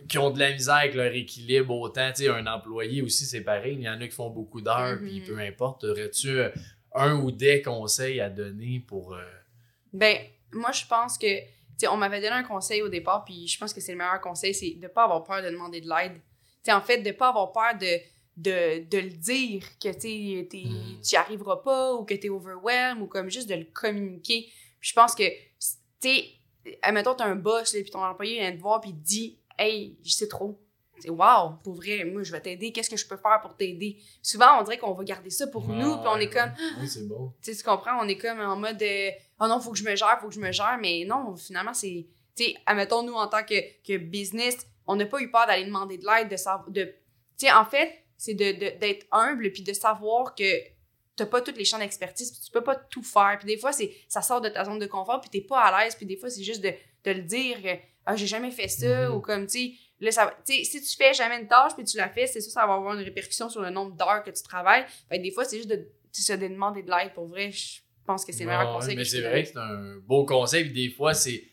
qui ont de la misère avec leur équilibre autant, tu sais, un employé aussi, c'est pareil. Il y en a qui font beaucoup d'heures, puis peu importe. Aurais-tu euh, un ou des conseils à donner pour. euh, Ben, moi, je pense que, tu sais, on m'avait donné un conseil au départ, puis je pense que c'est le meilleur conseil, c'est de pas avoir peur de demander de l'aide. Tu sais, en fait, de pas avoir peur de, de, de le dire, que, tu t'es- Mm. tu arriveras pas, ou que t'es overwhelmed, ou comme juste de le communiquer. Puis je pense que, tu sais, admettons, t'as un boss, là, puis ton employé vient te voir, puis dit, « Hey, je sais trop. » C'est wow, pour vrai, moi je vais t'aider, qu'est-ce que je peux faire pour t'aider? Souvent, on dirait qu'on va garder ça pour nous, puis on est comme. Oui, c'est bon. tu sais, tu comprends, on est comme en mode euh, oh non, faut que je me gère, faut que je me gère, mais non, finalement, c'est, tu sais, admettons, nous, en tant que, que business, on n'a pas eu peur d'aller demander de l'aide, de savoir, de, tu sais, en fait, c'est de, de- d'être humble, puis de savoir que t'as pas toutes les champs d'expertise, puis tu peux pas tout faire, puis des fois, c'est, ça sort de ta zone de confort, puis t'es pas à l'aise, puis des fois, c'est juste de, de le dire, que, ah, j'ai jamais fait ça, Mhm. ou comme, tu sais, là, ça si tu fais jamais une tâche, puis tu la fais, c'est sûr, ça va avoir une répercussion sur le nombre d'heures que tu travailles, fait que des fois, c'est juste de, de demander de l'aide, pour vrai, je pense que c'est le meilleur Ouais, conseil Mais c'est vrai que c'est un beau conseil. Puis des fois, c'est.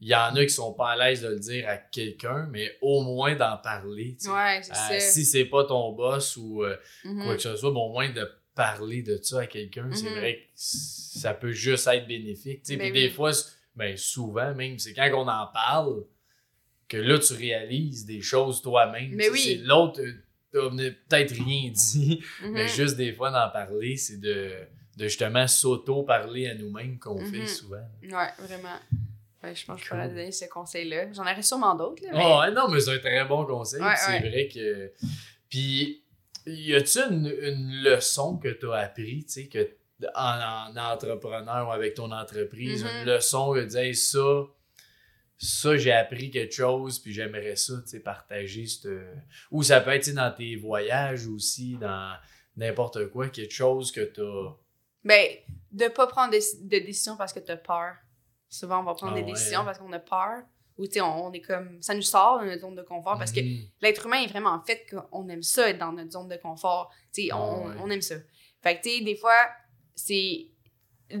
Il y en a qui sont pas à l'aise de le dire à quelqu'un, mais au moins d'en parler. Ouais, Euh, si c'est pas ton boss ou euh, Mhm. quoi que ce soit, au moins de parler de ça à quelqu'un, c'est Mhm. vrai que ça peut juste être bénéfique. Ben Puis des fois, ben souvent même, c'est quand on en parle que là, tu réalises des choses toi-même. Mais oui. c'est L'autre, euh, t'as peut-être rien dit, Mhm. mais juste des fois d'en parler, c'est de, de justement s'auto-parler à nous-mêmes qu'on Mhm. fait souvent. Ouais, vraiment. Ouais, je pense que je pourrais Cool. donner ce conseil-là. J'en aurais sûrement d'autres, là, mais... Oh, ouais, non, mais c'est un très bon conseil. Ouais, c'est vrai que. Puis, y a-tu une, une leçon que tu as appris, tu sais, que en, en entrepreneur ou avec ton entreprise, Mhm. une leçon tu dis, Hey, ça, ça, j'ai appris quelque chose, puis j'aimerais ça, tu sais, partager. cette- Ou ça peut être tu dans tes voyages aussi, dans n'importe quoi, quelque chose que tu as. Ben, de pas prendre de, de décisions parce que t'as peur. Souvent, on va prendre Ah des ouais, décisions hein? parce qu'on a peur. Ou, tu sais, on, on est comme... Ça nous sort de notre zone de confort parce que Mhm. l'être humain est vraiment fait qu'on aime ça, être dans notre zone de confort. Tu sais, Ah on, ouais. on aime ça. Fait que, tu sais, des fois, c'est...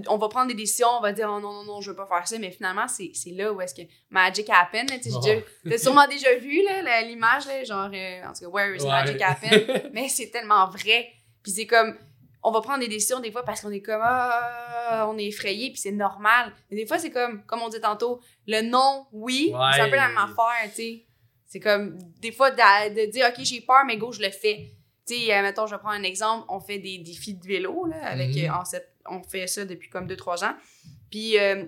On va prendre des décisions, on va dire oh non, non, non, je veux pas faire ça, mais finalement, c'est c'est là où est-ce que magic happen. là, tu déjà- T'as sûrement déjà vu là, l'image, là, genre, euh, en tout cas, where is Ouais. magic happen? mais c'est tellement vrai. Puis c'est comme, on va prendre des décisions des fois parce qu'on est comme, ah, on est effrayé, puis c'est normal. Mais des fois, c'est comme, comme on dit tantôt, le non, oui, Ouais. c'est un peu la même affaire, tu sais. C'est comme, des fois, de, de dire, OK, j'ai peur, mais go, je le fais. Tu sais, euh, mettons, je prendre un exemple, on fait des défis de vélo, là, avec, Mhm. euh, en sept- on fait ça depuis comme 2-3 ans. Puis, euh,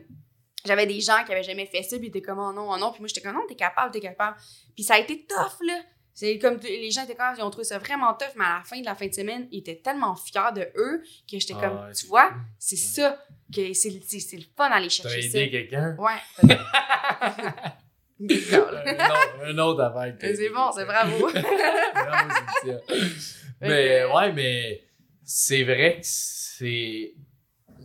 j'avais des gens qui avaient jamais fait ça, puis ils étaient comme, oh non, oh non. Puis moi, j'étais comme, non, t'es capable, t'es capable. Puis ça a été tough, là. C'est comme les gens étaient comme, ils ont trouvé ça vraiment tough, mais à la fin de la fin de semaine, ils étaient tellement fiers de eux que j'étais Ah comme, ouais, tu vois, c'est ça, que c'est le- fun d'aller chercher ça. aidé quelqu'un? Ouais. un, autre, un autre affaire. c'est bon, c'est bravo. Bravo, mais que- ouais, mais c'est vrai que c'est.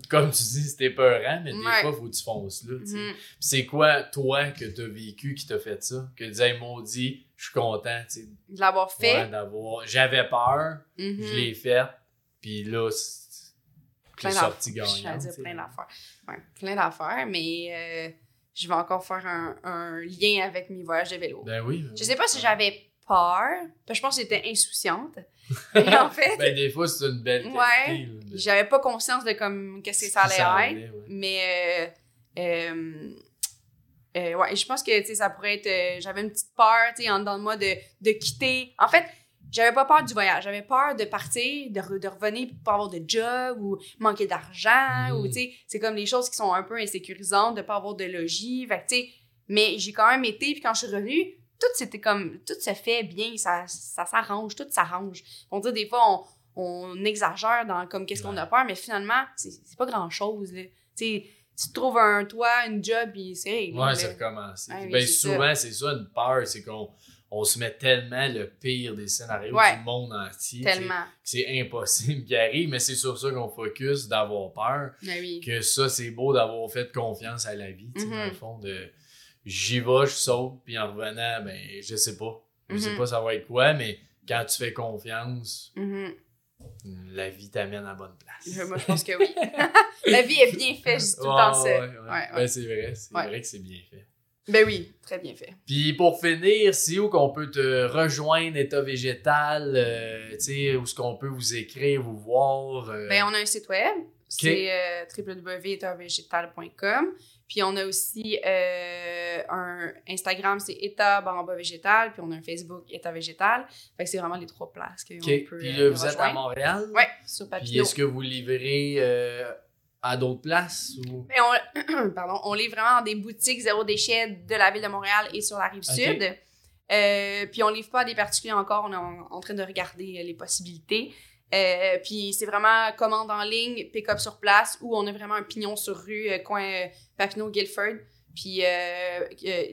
Comme tu dis, c'était peurant, mais des Ouais. fois, faut que tu fonces là. Mhm. Puis C'est quoi, toi, que t'as vécu qui t'a fait ça? Que tu disais, maudit, je suis content, De l'avoir fait? ouais. J'avais peur, Mhm. je l'ai fait, puis là, c'est- j'ai sorti gagnant. Plein d'affaires. Ouais, plein d'affaires, mais euh, je vais encore faire un, un lien avec mes voyages de vélo. Ben oui. Je sais pas si j'avais peur, parce que je pense que j'étais insouciante. Mais en fait, Ben, des fois, c'est une belle Ouais. qualité. là, de- j'avais pas conscience de comme qu'est-ce que ça allait être. allait, ouais. Mais euh, euh, euh, ouais, je pense que tu sais, ça pourrait être. j'avais une petite peur, tu sais, en dedans de moi de, de quitter. En fait, j'avais pas peur du voyage. J'avais peur de partir, de, re- de revenir pour pas avoir de job ou manquer d'argent. Ou tu sais, c'est comme les choses qui sont un peu insécurisantes de pas avoir de logis. Fait tu sais, mais j'ai quand même été, puis quand je suis revenue, tout c'était comme. Tout se fait bien, ça, ça s'arrange, tout s'arrange. On dit des fois, on, on exagère dans comme qu'est-ce qu'on a peur, mais finalement, c'est pas grand chose. Là. Tu sais, tu trouves un toit, une job, puis c'est. Ouais, là. ça recommence. Ouais, ben, souvent, c'est ça, une peur, c'est qu'on on se met tellement le pire des scénarios Ouais. du monde entier. Tellement. que C'est impossible qu'il arrive, mais c'est sur ça qu'on focus, d'avoir peur. Ah oui. Que ça, c'est beau d'avoir fait confiance à la vie, tu sais, Mhm. dans le fond, de j'y vais, je saute, puis en revenant, ben, je sais pas. Je sais Mhm. pas ça va être quoi, mais quand tu fais confiance, Mhm. la vie t'amène à la bonne place. Je- Moi, je pense que oui. La vie est bien faite, je dis tout le temps ça. Ouais, Ouais, ouais. ouais. Ben, c'est vrai, c'est vrai que c'est bien fait. Ben oui, très bien fait. Puis pour finir, c'est où qu'on peut te rejoindre, État végétal, euh, tu sais, où est-ce qu'on peut vous écrire, vous voir? euh, Ben, on a un site web, c'est euh, www.étatvegetal.com. Puis on a aussi euh, un Instagram, c'est État Baramba Végétal. Puis on a un Facebook État Végétal. Fait que c'est vraiment les trois places qu'on OK. peut Puis là, vous êtes à. Montréal? Ouais, sur Puis Papineau. est-ce que vous livrez à d'autres places? Ou... Mais on, pardon, on livre vraiment dans des boutiques zéro déchet de la ville de Montréal et sur la rive sud. Euh, puis on livre pas à des particuliers encore, on est en, en train de regarder euh, les possibilités. Euh, puis c'est vraiment commande en ligne, pick-up sur place, ou on a vraiment un pignon sur rue, coin Papineau-Guilford. Puis euh,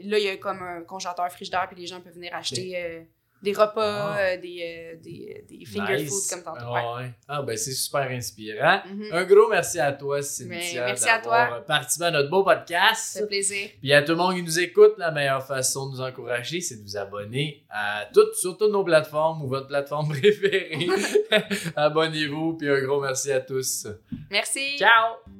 là, il y a comme un congélateur frigidaire, puis les gens peuvent venir acheter des repas, Ah. euh, des, euh, des, des finger Nice. food comme tantôt. Ah, Ouais. Ah, ben c'est super inspirant. Mhm. Un gros merci à toi, Cynthia, à d'avoir participé à notre beau podcast. Fait plaisir. Puis à tout le monde qui nous écoute, la meilleure façon de nous encourager, c'est de vous abonner à toutes, sur toutes nos plateformes ou votre plateforme préférée. Abonnez-vous, puis un gros merci à tous. Merci. Ciao!